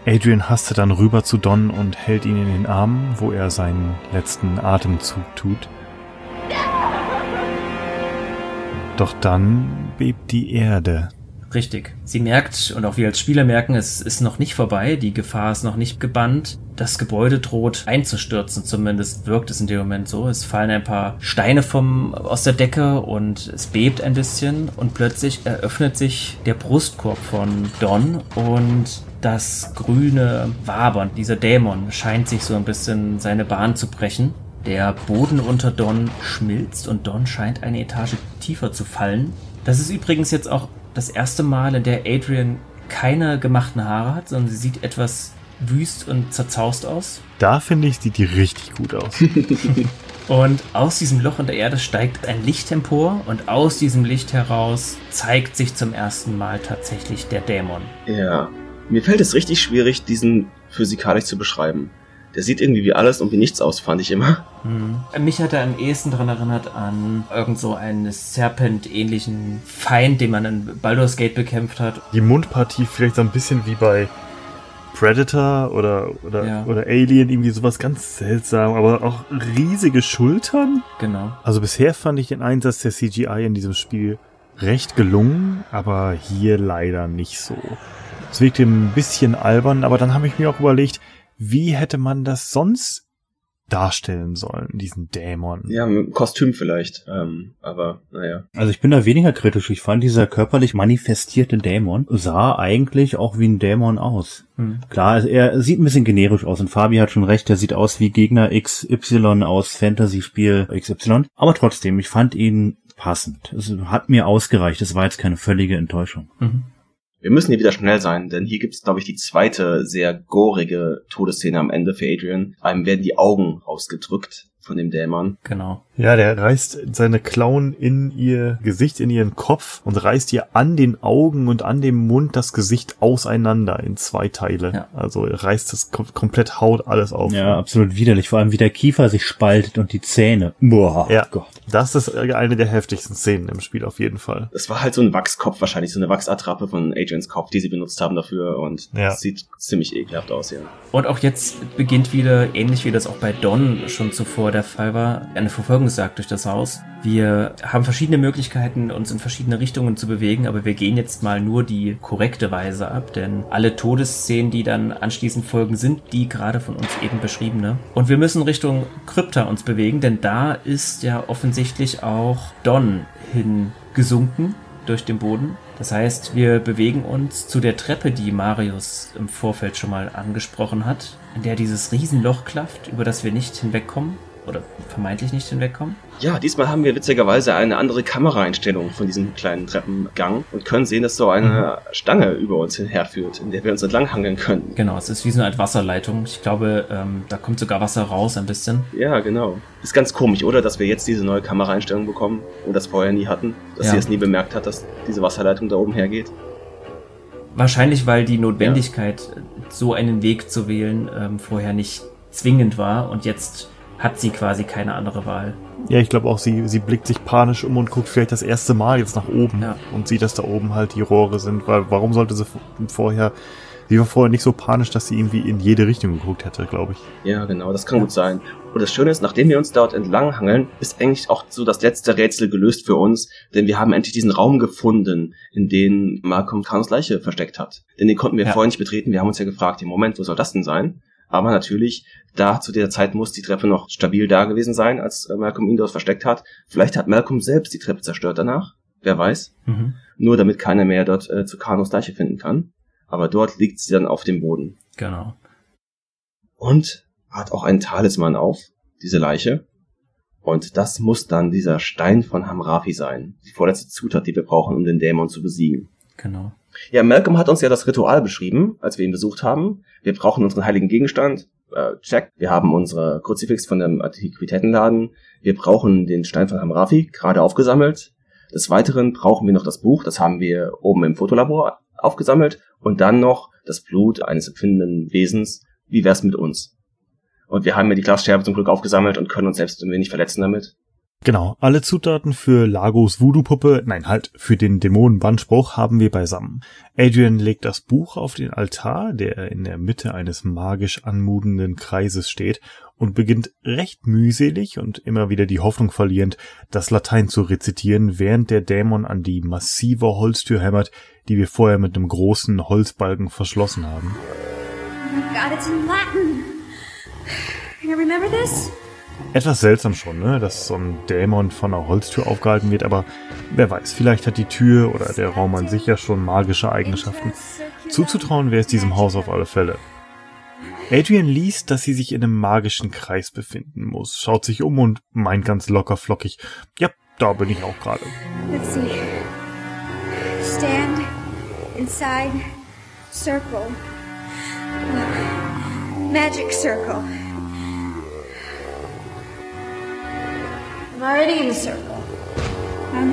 Adrian hastet dann rüber zu Don und hält ihn in den Arm, wo er seinen letzten Atemzug tut. Doch dann bebt die Erde. Richtig. Sie merkt, und auch wir als Spieler merken, es ist noch nicht vorbei, die Gefahr ist noch nicht gebannt. Das Gebäude droht einzustürzen, zumindest wirkt es in dem Moment so. Es fallen ein paar Steine vom, aus der Decke und es bebt ein bisschen und plötzlich eröffnet sich der Brustkorb von Don und das grüne Wabern, dieser Dämon, scheint sich so ein bisschen seine Bahn zu brechen. Der Boden unter Don schmilzt und Don scheint eine Etage tiefer zu fallen. Das ist übrigens jetzt auch das erste Mal, in der Adrian keine gemachten Haare hat, sondern sie sieht etwas wüst und zerzaust aus. Da finde ich, sieht die richtig gut aus. Und aus diesem Loch in der Erde steigt ein Licht empor und aus diesem Licht heraus zeigt sich zum ersten Mal tatsächlich der Dämon. Ja. Mir fällt es richtig schwierig, diesen physikalisch zu beschreiben. Der sieht irgendwie wie alles und wie nichts aus, fand ich immer. Mhm. Mich hat er am ehesten daran erinnert an irgend so einen Serpent-ähnlichen Feind, den man in Baldur's Gate bekämpft hat. Die Mundpartie vielleicht so ein bisschen wie bei Predator oder, oder, Ja. oder Alien, irgendwie sowas ganz seltsam, aber auch riesige Schultern. Genau. Also bisher fand ich den Einsatz der CGI in diesem Spiel recht gelungen, aber hier leider nicht so. Es wirkte ein bisschen albern, aber dann habe ich mir auch überlegt, wie hätte man das sonst darstellen sollen, diesen Dämon. Ja, mit dem Kostüm vielleicht. Ähm, aber naja. Also ich bin da weniger kritisch. Ich fand, dieser körperlich manifestierte Dämon sah eigentlich auch wie ein Dämon aus. Hm. Klar, er sieht ein bisschen generisch aus und Fabi hat schon recht, er sieht aus wie Gegner XY aus Fantasy-Spiel XY. Aber trotzdem, ich fand ihn passend. Es hat mir ausgereicht. Es war jetzt keine völlige Enttäuschung. Mhm. Wir müssen hier wieder schnell sein, denn hier gibt es, glaube ich, die zweite sehr gorige Todesszene am Ende für Adrian. Einem werden die Augen rausgedrückt von dem Dämon. Genau. Ja, der reißt seine Klauen in ihr Gesicht, in ihren Kopf und reißt ihr an den Augen und an dem Mund das Gesicht auseinander in zwei Teile. Ja. Also er reißt das kom komplett Haut alles auf. Ja, absolut widerlich. Vor allem wie der Kiefer sich spaltet und die Zähne. Boah, Ja. Gott. Das ist eine der heftigsten Szenen im Spiel auf jeden Fall. Das war halt so ein Wachskopf wahrscheinlich, so eine Wachsattrappe von Adrians Kopf, die sie benutzt haben dafür und Ja. das sieht ziemlich ekelhaft aus, ja. Und auch jetzt beginnt wieder, ähnlich wie das auch bei Don schon zuvor der Fall war, eine Verfolgungsjagd durch das Haus. Wir haben verschiedene Möglichkeiten, uns in verschiedene Richtungen zu bewegen, aber wir gehen jetzt mal nur die korrekte Weise ab, denn alle Todesszenen, die dann anschließend folgen, sind die gerade von uns eben beschriebene. Und wir müssen Richtung Krypta uns bewegen, denn da ist ja offensichtlich auch Don hingesunken durch den Boden. Das heißt, wir bewegen uns zu der Treppe, die Marius im Vorfeld schon mal angesprochen hat, in der dieses Riesenloch klafft, über das wir nicht hinwegkommen oder vermeintlich nicht hinwegkommen. Ja, diesmal haben wir witzigerweise eine andere Kameraeinstellung von diesem kleinen Treppengang und können sehen, dass so eine Stange über uns hinherführt, in der wir uns entlanghangeln können. Genau, es ist wie so eine Art Wasserleitung. Ich glaube, ähm, da kommt sogar Wasser raus ein bisschen. Ja, genau. Ist ganz komisch, oder? Dass wir jetzt diese neue Kameraeinstellung bekommen und das vorher nie hatten. Dass Ja. sie es nie bemerkt hat, dass diese Wasserleitung da oben hergeht. Wahrscheinlich, weil die Notwendigkeit, so einen Weg zu wählen, ähm, vorher nicht zwingend war und jetzt hat sie quasi keine andere Wahl. Ja, ich glaube auch, sie, sie blickt sich panisch um und guckt vielleicht das erste Mal jetzt nach oben Ja. und sieht, dass da oben halt die Rohre sind, weil warum sollte sie vorher, sie war vorher nicht so panisch, dass sie irgendwie in jede Richtung geguckt hätte, glaube ich. Ja, genau, das kann gut sein. Und das Schöne ist, nachdem wir uns dort entlanghangeln, ist eigentlich auch so das letzte Rätsel gelöst für uns, denn wir haben endlich diesen Raum gefunden, in den Malcolm Carnos Leiche versteckt hat. Denn den konnten wir Ja. vorher nicht betreten. Wir haben uns ja gefragt, im Moment, wo soll das denn sein? Aber natürlich, da zu der Zeit muss die Treppe noch stabil da gewesen sein, als äh, Malcolm ihn dort versteckt hat. Vielleicht hat Malcolm selbst die Treppe zerstört danach. Wer weiß. Mhm. Nur damit keiner mehr dort äh, zu Carnos Leiche finden kann. Aber dort liegt sie dann auf dem Boden. Genau. und hat auch einen Talisman auf, diese Leiche. Und das muss dann dieser Stein von Hamrafi sein. Die vorletzte Zutat, die wir brauchen, um den Dämon zu besiegen. Genau. Ja, Malcolm hat uns ja das Ritual beschrieben, als wir ihn besucht haben. Wir brauchen unseren heiligen Gegenstand. Äh, check. Wir haben unsere Kruzifix von dem Antiquitätenladen. Wir brauchen den Stein von Hamrafi, gerade aufgesammelt. Des Weiteren brauchen wir noch das Buch, das haben wir oben im Fotolabor aufgesammelt. Und dann noch das Blut eines empfindenden Wesens. Wie wär's mit uns? Und wir haben ja die Glasscherbe zum Glück aufgesammelt und können uns selbst ein wenig verletzen damit. Genau, alle Zutaten für Lagos Voodoo-Puppe, nein, halt, für den Dämonenbandspruch haben wir beisammen. Adrian legt das Buch auf den Altar, der in der Mitte eines magisch anmutenden Kreises steht, und beginnt recht mühselig und immer wieder die Hoffnung verlierend, das Latein zu rezitieren, während der Dämon an die massive Holztür hämmert, die wir vorher mit einem großen Holzbalken verschlossen haben. Oh god, it's in Latin. You remember this? Etwas seltsam schon, ne, dass so ein Dämon von einer Holztür aufgehalten wird, aber wer weiß, vielleicht hat die Tür oder der Raum an sich ja schon magische Eigenschaften. Zuzutrauen wäre es diesem Haus auf alle Fälle. Adrian liest, dass sie sich in einem magischen Kreis befinden muss, schaut sich um und meint ganz locker flockig, ja, da bin ich auch gerade. Let's see. Stand inside circle. Magic circle. I'm already in the circle. Um,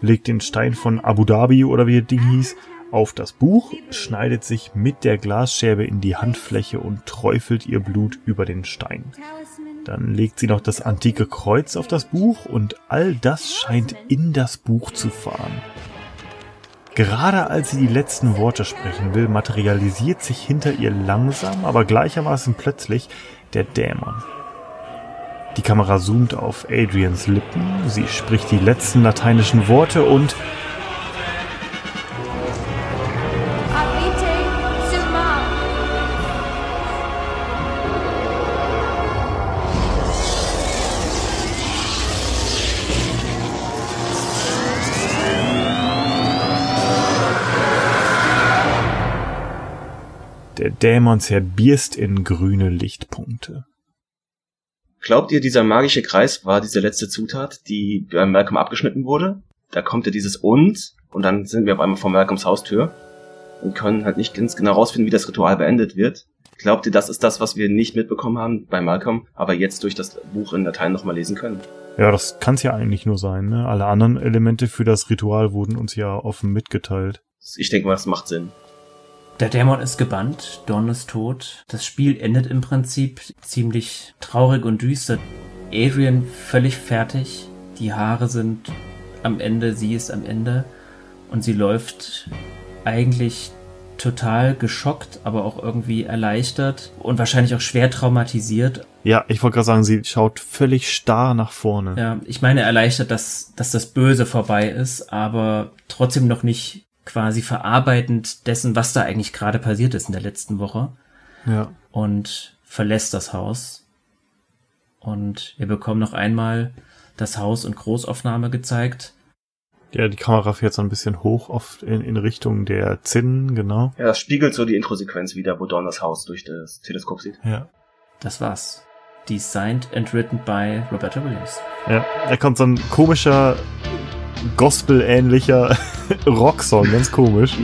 legt den Stein von Abu Dhabi oder wie das Ding hieß auf das Buch, schneidet sich mit der Glasscherbe in die Handfläche und träufelt ihr Blut über den Stein. Dann legt sie noch das antike Kreuz auf das Buch und all das scheint in das Buch zu fahren. Gerade als sie die letzten Worte sprechen will, materialisiert sich hinter ihr langsam, aber gleichermaßen plötzlich der Dämon. Die Kamera zoomt auf Adrians Lippen, sie spricht die letzten lateinischen Worte und der Dämon zerbierst in grüne Lichtpunkte. Glaubt ihr, dieser magische Kreis war diese letzte Zutat, die bei Malcolm abgeschnitten wurde? Da kommt ja dieses und und dann sind wir auf einmal vor Malcolms Haustür und können halt nicht ganz genau rausfinden, wie das Ritual beendet wird. Glaubt ihr, das ist das, was wir nicht mitbekommen haben bei Malcolm, aber jetzt durch das Buch in Dateien nochmal lesen können? Ja, das kann's ja eigentlich nur sein. Ne? Alle anderen Elemente für das Ritual wurden uns ja offen mitgeteilt. Ich denke mal, das macht Sinn. Der Dämon ist gebannt, Dawn ist tot. Das Spiel endet im Prinzip ziemlich traurig und düster. Adrian völlig fertig. Die Haare sind am Ende, sie ist am Ende. Und sie läuft eigentlich total geschockt, aber auch irgendwie erleichtert und wahrscheinlich auch schwer traumatisiert. Ja, ich wollte gerade sagen, sie schaut völlig starr nach vorne. Ja, ich meine erleichtert, dass, dass das Böse vorbei ist, aber trotzdem noch nicht quasi verarbeitend dessen, was da eigentlich gerade passiert ist in der letzten Woche. Ja. und verlässt das Haus. Und wir bekommen noch einmal das Haus und Großaufnahme gezeigt. Ja, die Kamera fährt so ein bisschen hoch oft in, in Richtung der Zinnen, genau. Ja, das spiegelt so die Introsequenz wieder, wo Dawn das Haus durch das Teleskop sieht. Ja. Das war's. Designed and written by Roberta Williams. Ja, da kommt so ein komischer, Gospel-ähnlicher Rocksong, ganz komisch.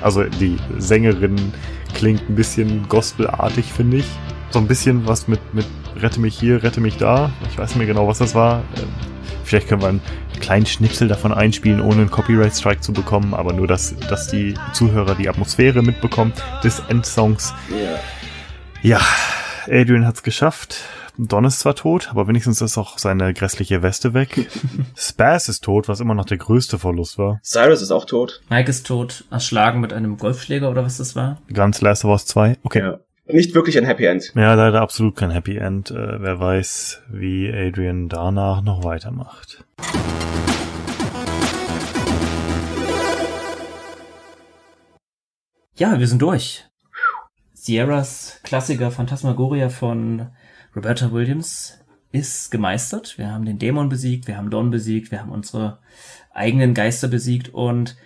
Also die Sängerin klingt ein bisschen Gospelartig, finde ich. So ein bisschen was mit, mit Rette mich hier, rette mich da. Ich weiß nicht mehr genau, was das war. Ähm, Vielleicht können wir einen kleinen Schnipsel davon einspielen, ohne einen Copyright-Strike zu bekommen, aber nur, dass, dass die Zuhörer die Atmosphäre mitbekommen des Endsongs. Ja. Ja, Adrian hat's geschafft. Don ist zwar tot, aber wenigstens ist auch seine grässliche Weste weg. Spaz ist tot, was immer noch der größte Verlust war. Cyrus ist auch tot. Mike ist tot, erschlagen mit einem Golfschläger oder was das war. Ganz Last of Us 2. Okay. Ja. Nicht wirklich ein Happy End. Ja, leider absolut kein Happy End. Äh, wer weiß, wie Adrian danach noch weitermacht. Ja, wir sind durch. Sierras Klassiker Phantasmagoria von Roberta Williams ist gemeistert. Wir haben den Dämon besiegt, wir haben Don besiegt, wir haben unsere eigenen Geister besiegt und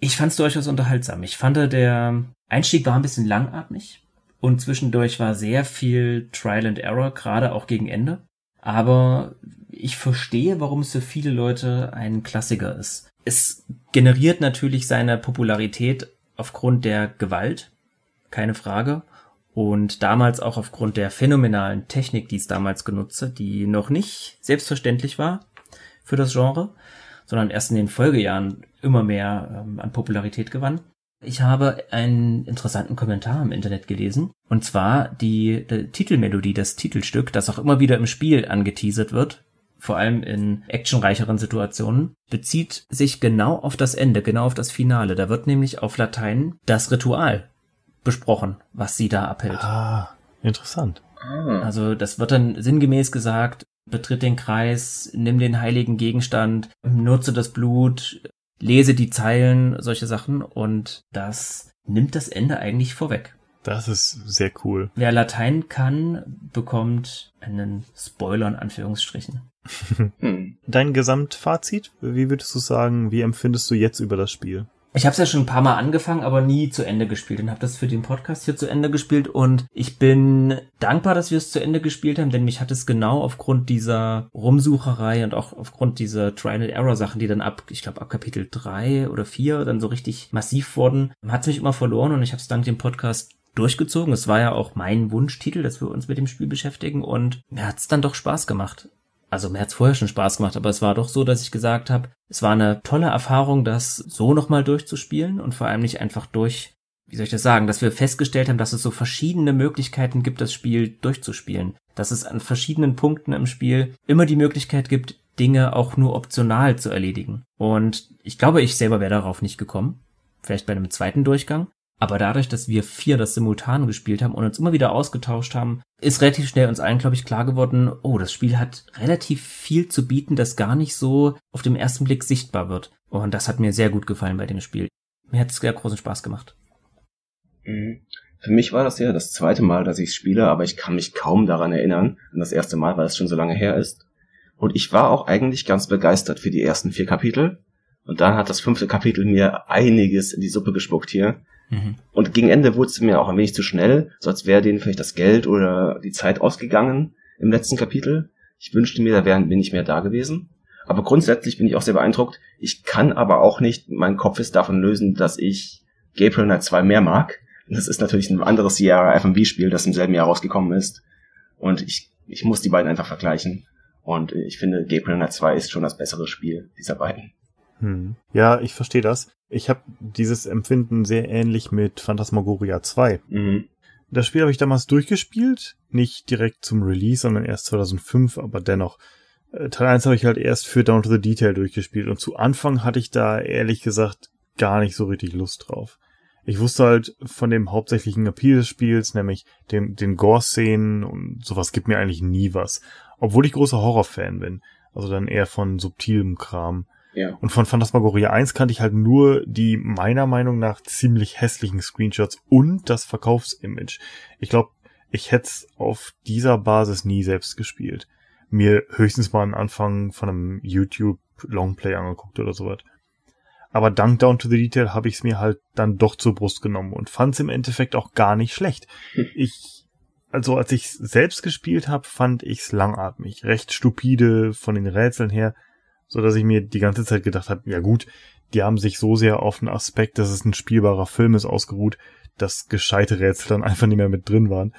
ich fand es durchaus unterhaltsam. Ich fand, der Einstieg war ein bisschen langatmig und zwischendurch war sehr viel Trial and Error, gerade auch gegen Ende. Aber ich verstehe, warum es für viele Leute ein Klassiker ist. Es generiert natürlich seine Popularität aufgrund der Gewalt, keine Frage. Und damals auch aufgrund der phänomenalen Technik, die es damals genutzte, die noch nicht selbstverständlich war für das Genre, sondern erst in den Folgejahren immer mehr ähm, an Popularität gewann. Ich habe einen interessanten Kommentar im Internet gelesen, und zwar die, die Titelmelodie, das Titelstück, das auch immer wieder im Spiel angeteasert wird, vor allem in actionreicheren Situationen, bezieht sich genau auf das Ende, genau auf das Finale. Da wird nämlich auf Latein das Ritual besprochen, was sie da abhält. Ah, interessant. Ah. Also das wird dann sinngemäß gesagt, betritt den Kreis, nimm den heiligen Gegenstand, nutze das Blut, lese die Zeilen, solche Sachen und das nimmt das Ende eigentlich vorweg. Das ist sehr cool. Wer Latein kann, bekommt einen Spoiler in Anführungsstrichen. Hm. Dein Gesamtfazit? Wie würdest du sagen, wie empfindest du jetzt über das Spiel? Ich habe es ja schon ein paar Mal angefangen, aber nie zu Ende gespielt und habe das für den Podcast hier zu Ende gespielt und ich bin dankbar, dass wir es zu Ende gespielt haben, denn mich hat es genau aufgrund dieser Rumsucherei und auch aufgrund dieser Trial and Error Sachen, die dann ab, ich glaube ab Kapitel drei oder vier dann so richtig massiv wurden, hat es mich immer verloren und ich habe es dank dem Podcast durchgezogen. Es war ja auch mein Wunschtitel, dass wir uns mit dem Spiel beschäftigen und mir hat es dann doch Spaß gemacht also mir hat's vorher schon Spaß gemacht, aber es war doch so, dass ich gesagt habe, es war eine tolle Erfahrung, das so nochmal durchzuspielen und vor allem nicht einfach durch, wie soll ich das sagen, dass wir festgestellt haben, dass es so verschiedene Möglichkeiten gibt, das Spiel durchzuspielen. Dass es an verschiedenen Punkten im Spiel immer die Möglichkeit gibt, Dinge auch nur optional zu erledigen. Und ich glaube, ich selber wäre darauf nicht gekommen. Vielleicht bei einem zweiten Durchgang. Aber dadurch, dass wir vier das simultan gespielt haben und uns immer wieder ausgetauscht haben, ist relativ schnell uns allen, glaube ich, klar geworden, oh, das Spiel hat relativ viel zu bieten, das gar nicht so auf dem ersten Blick sichtbar wird. Und das hat mir sehr gut gefallen bei dem Spiel. Mir hat es sehr großen Spaß gemacht. Mhm. Für mich war das ja das zweite Mal, dass ich spiele, aber ich kann mich kaum daran erinnern, an das erste Mal, weil es schon so lange her ist. Und ich war auch eigentlich ganz begeistert für die ersten vier Kapitel. Und dann hat das fünfte Kapitel mir einiges in die Suppe gespuckt hier. Mhm. Und gegen Ende wurde es mir auch ein wenig zu schnell, so als wäre denen vielleicht das Geld oder die Zeit ausgegangen im letzten Kapitel. Ich wünschte mir, da wären wir nicht mehr da gewesen. Aber grundsätzlich bin ich auch sehr beeindruckt. Ich kann aber auch nicht meinen Kopf ist davon lösen, dass ich Gabriel Knight 2 mehr mag. Das ist natürlich ein anderes Sierra FMV-Spiel, das im selben Jahr rausgekommen ist. Und ich, ich muss die beiden einfach vergleichen. Und ich finde, Gabriel Knight 2 ist schon das bessere Spiel dieser beiden. Hm. Ja, ich verstehe das. Ich habe dieses Empfinden sehr ähnlich mit Phantasmagoria 2. Mhm. Das Spiel habe ich damals durchgespielt, nicht direkt zum Release, sondern erst 2005, aber dennoch. Äh, Teil 1 habe ich halt erst für Down to the Detail durchgespielt und zu Anfang hatte ich da ehrlich gesagt gar nicht so richtig Lust drauf. Ich wusste halt von dem hauptsächlichen Appeal des Spiels, nämlich dem, den Gore-Szenen und sowas gibt mir eigentlich nie was. Obwohl ich großer Horror-Fan bin. Also dann eher von subtilem Kram. Ja. Und von Phantasmagoria 1 kannte ich halt nur die meiner Meinung nach ziemlich hässlichen Screenshots und das Verkaufsimage. Ich glaube, ich hätte es auf dieser Basis nie selbst gespielt. Mir höchstens mal einen Anfang von einem YouTube Longplay angeguckt oder sowas. Aber dank Down to the Detail habe ich es mir halt dann doch zur Brust genommen und fand es im Endeffekt auch gar nicht schlecht. Hm. Ich, also als ich selbst gespielt habe, fand ich es langatmig, recht stupide von den Rätseln her so dass ich mir die ganze Zeit gedacht habe, ja gut, die haben sich so sehr auf den Aspekt, dass es ein spielbarer Film ist, ausgeruht, dass gescheite Rätsel dann einfach nicht mehr mit drin waren.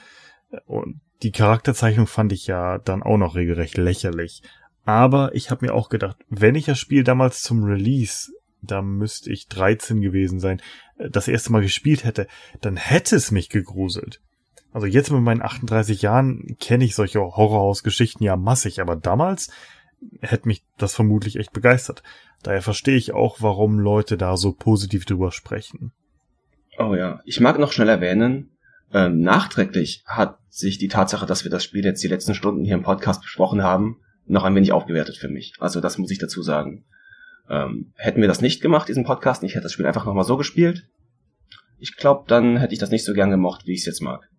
Und die Charakterzeichnung fand ich ja dann auch noch regelrecht lächerlich. Aber ich habe mir auch gedacht, wenn ich das Spiel damals zum Release, da müsste ich 13 gewesen sein, das erste Mal gespielt hätte, dann hätte es mich gegruselt. Also jetzt mit meinen 38 Jahren kenne ich solche Horrorhausgeschichten ja massig, aber damals hätte mich das vermutlich echt begeistert. Daher verstehe ich auch, warum Leute da so positiv drüber sprechen. Oh ja, ich mag noch schnell erwähnen, ähm, nachträglich hat sich die Tatsache, dass wir das Spiel jetzt die letzten Stunden hier im Podcast besprochen haben, noch ein wenig aufgewertet für mich. Also das muss ich dazu sagen. Ähm, hätten wir das nicht gemacht, diesen Podcast, ich hätte das Spiel einfach nochmal so gespielt, ich glaube, dann hätte ich das nicht so gern gemocht, wie ich es jetzt mag.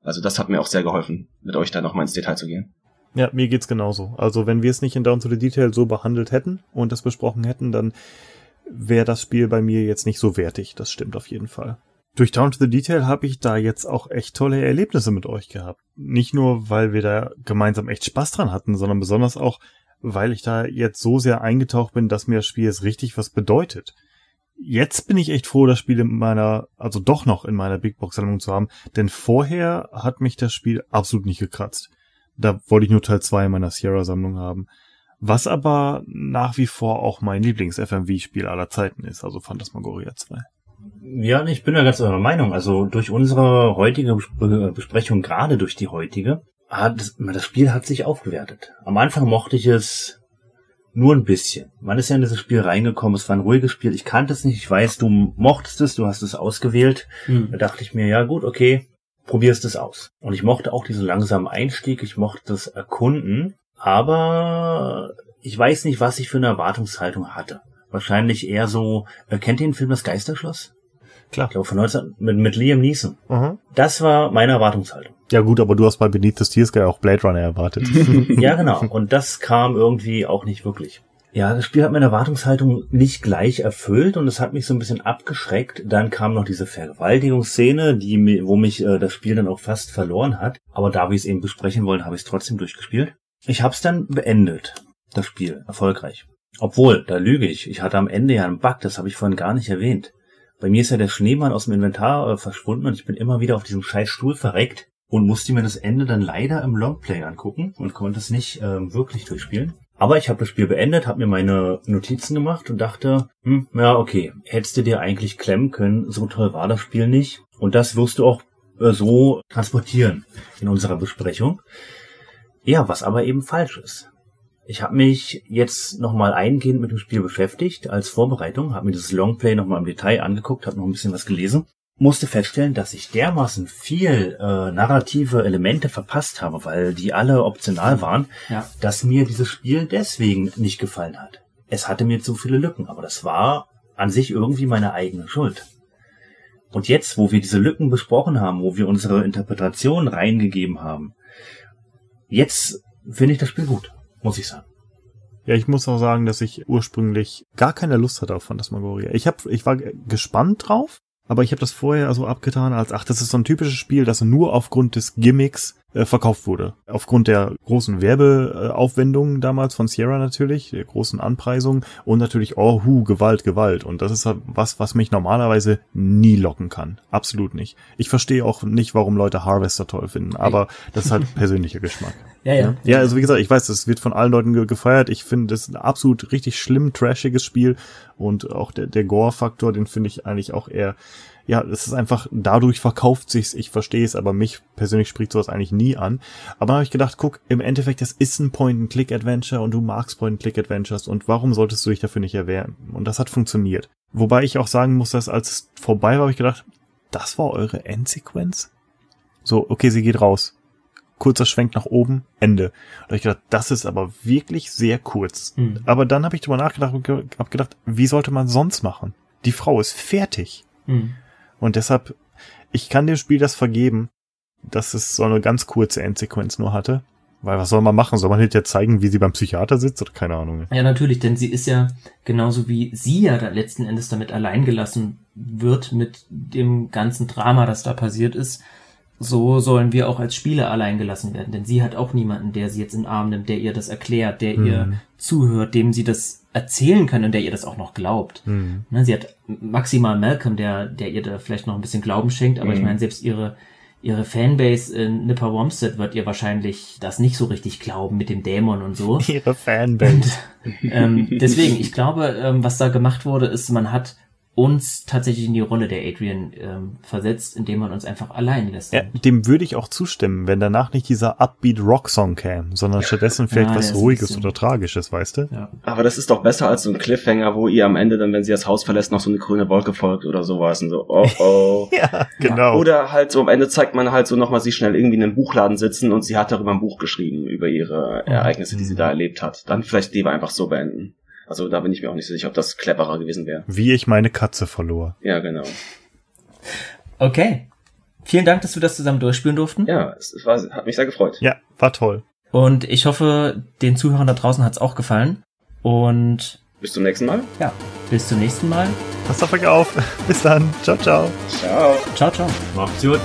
Also das hat mir auch sehr geholfen, mit euch da nochmal ins Detail zu gehen. Ja, mir geht's genauso. Also wenn wir es nicht in Down to the Detail so behandelt hätten und das besprochen hätten, dann wäre das Spiel bei mir jetzt nicht so wertig. Das stimmt auf jeden Fall. Durch Down to the Detail habe ich da jetzt auch echt tolle Erlebnisse mit euch gehabt. Nicht nur, weil wir da gemeinsam echt Spaß dran hatten, sondern besonders auch, weil ich da jetzt so sehr eingetaucht bin, dass mir das Spiel jetzt richtig was bedeutet. Jetzt bin ich echt froh, das Spiel in meiner, also doch noch in meiner Big Box Sammlung zu haben, denn vorher hat mich das Spiel absolut nicht gekratzt. Da wollte ich nur Teil 2 meiner Sierra-Sammlung haben. Was aber nach wie vor auch mein Lieblings-FMV-Spiel aller Zeiten ist, also Phantasmagoria 2. Ja, ich bin da ganz eurer Meinung. Also durch unsere heutige Besprechung, gerade durch die heutige, hat das, das Spiel hat sich aufgewertet. Am Anfang mochte ich es nur ein bisschen. Man ist ja in dieses Spiel reingekommen, es war ein ruhiges Spiel, ich kannte es nicht, ich weiß, du mochtest es, du hast es ausgewählt. Hm. Da dachte ich mir, ja gut, okay, probierst es aus. Und ich mochte auch diesen langsamen Einstieg, ich mochte das Erkunden, aber ich weiß nicht, was ich für eine Erwartungshaltung hatte. Wahrscheinlich eher so, äh, kennt ihr den Film Das Geisterschloss? Klar. Ich glaube von 19, mit, mit Liam Neeson. Mhm. Das war meine Erwartungshaltung. Ja gut, aber du hast bei Beneath the Steel Sky auch Blade Runner erwartet. ja, genau. Und das kam irgendwie auch nicht wirklich. Ja, das Spiel hat meine Erwartungshaltung nicht gleich erfüllt und es hat mich so ein bisschen abgeschreckt. Dann kam noch diese Vergewaltigungsszene, die, wo mich äh, das Spiel dann auch fast verloren hat. Aber da wir es eben besprechen wollen, habe ich es trotzdem durchgespielt. Ich habe es dann beendet, das Spiel, erfolgreich. Obwohl, da lüge ich. Ich hatte am Ende ja einen Bug, das habe ich vorhin gar nicht erwähnt. Bei mir ist ja der Schneemann aus dem Inventar äh, verschwunden und ich bin immer wieder auf diesem scheiß Stuhl verreckt und musste mir das Ende dann leider im Longplay angucken und konnte es nicht ähm, wirklich durchspielen. Aber ich habe das Spiel beendet, habe mir meine Notizen gemacht und dachte, hm, ja, okay, hättest du dir eigentlich klemmen können, so toll war das Spiel nicht. Und das wirst du auch äh, so transportieren in unserer Besprechung. Ja, was aber eben falsch ist. Ich habe mich jetzt nochmal eingehend mit dem Spiel beschäftigt als Vorbereitung, habe mir dieses Longplay nochmal im Detail angeguckt, habe noch ein bisschen was gelesen, musste feststellen, dass ich dermaßen viel äh, narrative Elemente verpasst habe, weil die alle optional waren, Ja. dass mir dieses Spiel deswegen nicht gefallen hat. Es hatte mir zu viele Lücken, aber das war an sich irgendwie meine eigene Schuld. Und jetzt, wo wir diese Lücken besprochen haben, wo wir unsere Interpretation reingegeben haben, jetzt finde ich das Spiel gut, muss ich sagen. Ja, ich muss auch sagen, dass ich ursprünglich gar keine Lust hatte auf Phantasmagoria. Ich hab, ich war gespannt drauf, aber ich habe das vorher so abgetan als, ach, das ist so ein typisches Spiel, das nur aufgrund des Gimmicks äh, verkauft wurde. Aufgrund der großen Werbeaufwendungen damals von Sierra natürlich, der großen Anpreisung und natürlich, oh, hu, Gewalt, Gewalt. Und das ist halt was, was mich normalerweise nie locken kann. Absolut nicht. Ich verstehe auch nicht, warum Leute Harvester toll finden, aber das ist halt persönlicher Geschmack. Ja, ja. Ja, also wie gesagt, ich weiß, das wird von allen Leuten ge gefeiert. Ich finde das ein absolut richtig schlimm, trashiges Spiel. Und auch der, der Gore-Faktor, den finde ich eigentlich auch eher, ja, es ist einfach, dadurch verkauft sich's, ich verstehe es, aber mich persönlich spricht sowas eigentlich nie an. Aber dann habe ich gedacht, guck, im Endeffekt, das ist ein Point-and-Click-Adventure und du magst Point-and-Click-Adventures und warum solltest du dich dafür nicht erwehren? Und das hat funktioniert. Wobei ich auch sagen muss, dass als es vorbei war, habe ich gedacht, das war eure Endsequenz? So, okay, sie geht raus kurzer Schwenk nach oben, Ende. Und da hab ich gedacht, das ist aber wirklich sehr kurz. Mhm. Aber dann habe ich drüber nachgedacht und hab gedacht, wie sollte man sonst machen? Die Frau ist fertig. Hm. Und deshalb, ich kann dem Spiel das vergeben, dass es so eine ganz kurze Endsequenz nur hatte. Weil was soll man machen? Soll man hinterher zeigen, wie sie beim Psychiater sitzt? Oder keine Ahnung. Ja, natürlich, denn sie ist ja genauso wie sie ja da letzten Endes damit allein gelassen wird mit dem ganzen Drama, das da passiert ist. So sollen wir auch als Spieler allein gelassen werden, denn sie hat auch niemanden, der sie jetzt in den Arm nimmt, der ihr das erklärt, der ihr zuhört, dem sie das erzählen kann und der ihr das auch noch glaubt. Hm. Ne, sie hat maximal Malcolm, der, der ihr da vielleicht noch ein bisschen Glauben schenkt, aber ich meine, selbst ihre, ihre Fanbase in Nipper Womstead wird ihr wahrscheinlich das nicht so richtig glauben mit dem Dämon und so. Ihre Fanbase. ähm, deswegen, ich glaube, ähm, was da gemacht wurde, ist, man hat uns tatsächlich in die Rolle der Adrian ähm, versetzt, indem man uns einfach allein lässt. ja, dem würde ich auch zustimmen, wenn danach nicht dieser Upbeat Rock Song käme, sondern stattdessen vielleicht Ja, was Ruhiges oder Tragisches, weißt du? Ja. Aber das ist doch besser als so ein Cliffhanger, wo ihr am Ende dann, wenn sie das Haus verlässt, noch so eine grüne Wolke folgt oder sowas und so, oh oh. Ja, genau. Oder halt so am Ende zeigt man halt so nochmal sie schnell irgendwie in einem Buchladen sitzen und sie hat darüber ein Buch geschrieben, über ihre Ereignisse, die sie da erlebt hat. Dann vielleicht lieber einfach so beenden. Also da bin ich mir auch nicht so sicher, ob das cleverer gewesen wäre. Wie ich meine Katze verlor. Ja, genau. Okay. Vielen Dank, dass wir das zusammen durchspielen durften. Ja, es, war, hat mich sehr gefreut. Ja, war toll. Und ich hoffe, den Zuhörern da draußen hat es auch gefallen. Und Bis zum nächsten Mal. ja, bis zum nächsten Mal. Passt auf euch auf. Bis dann. Ciao, ciao. Ciao. Ciao, ciao. Macht's gut.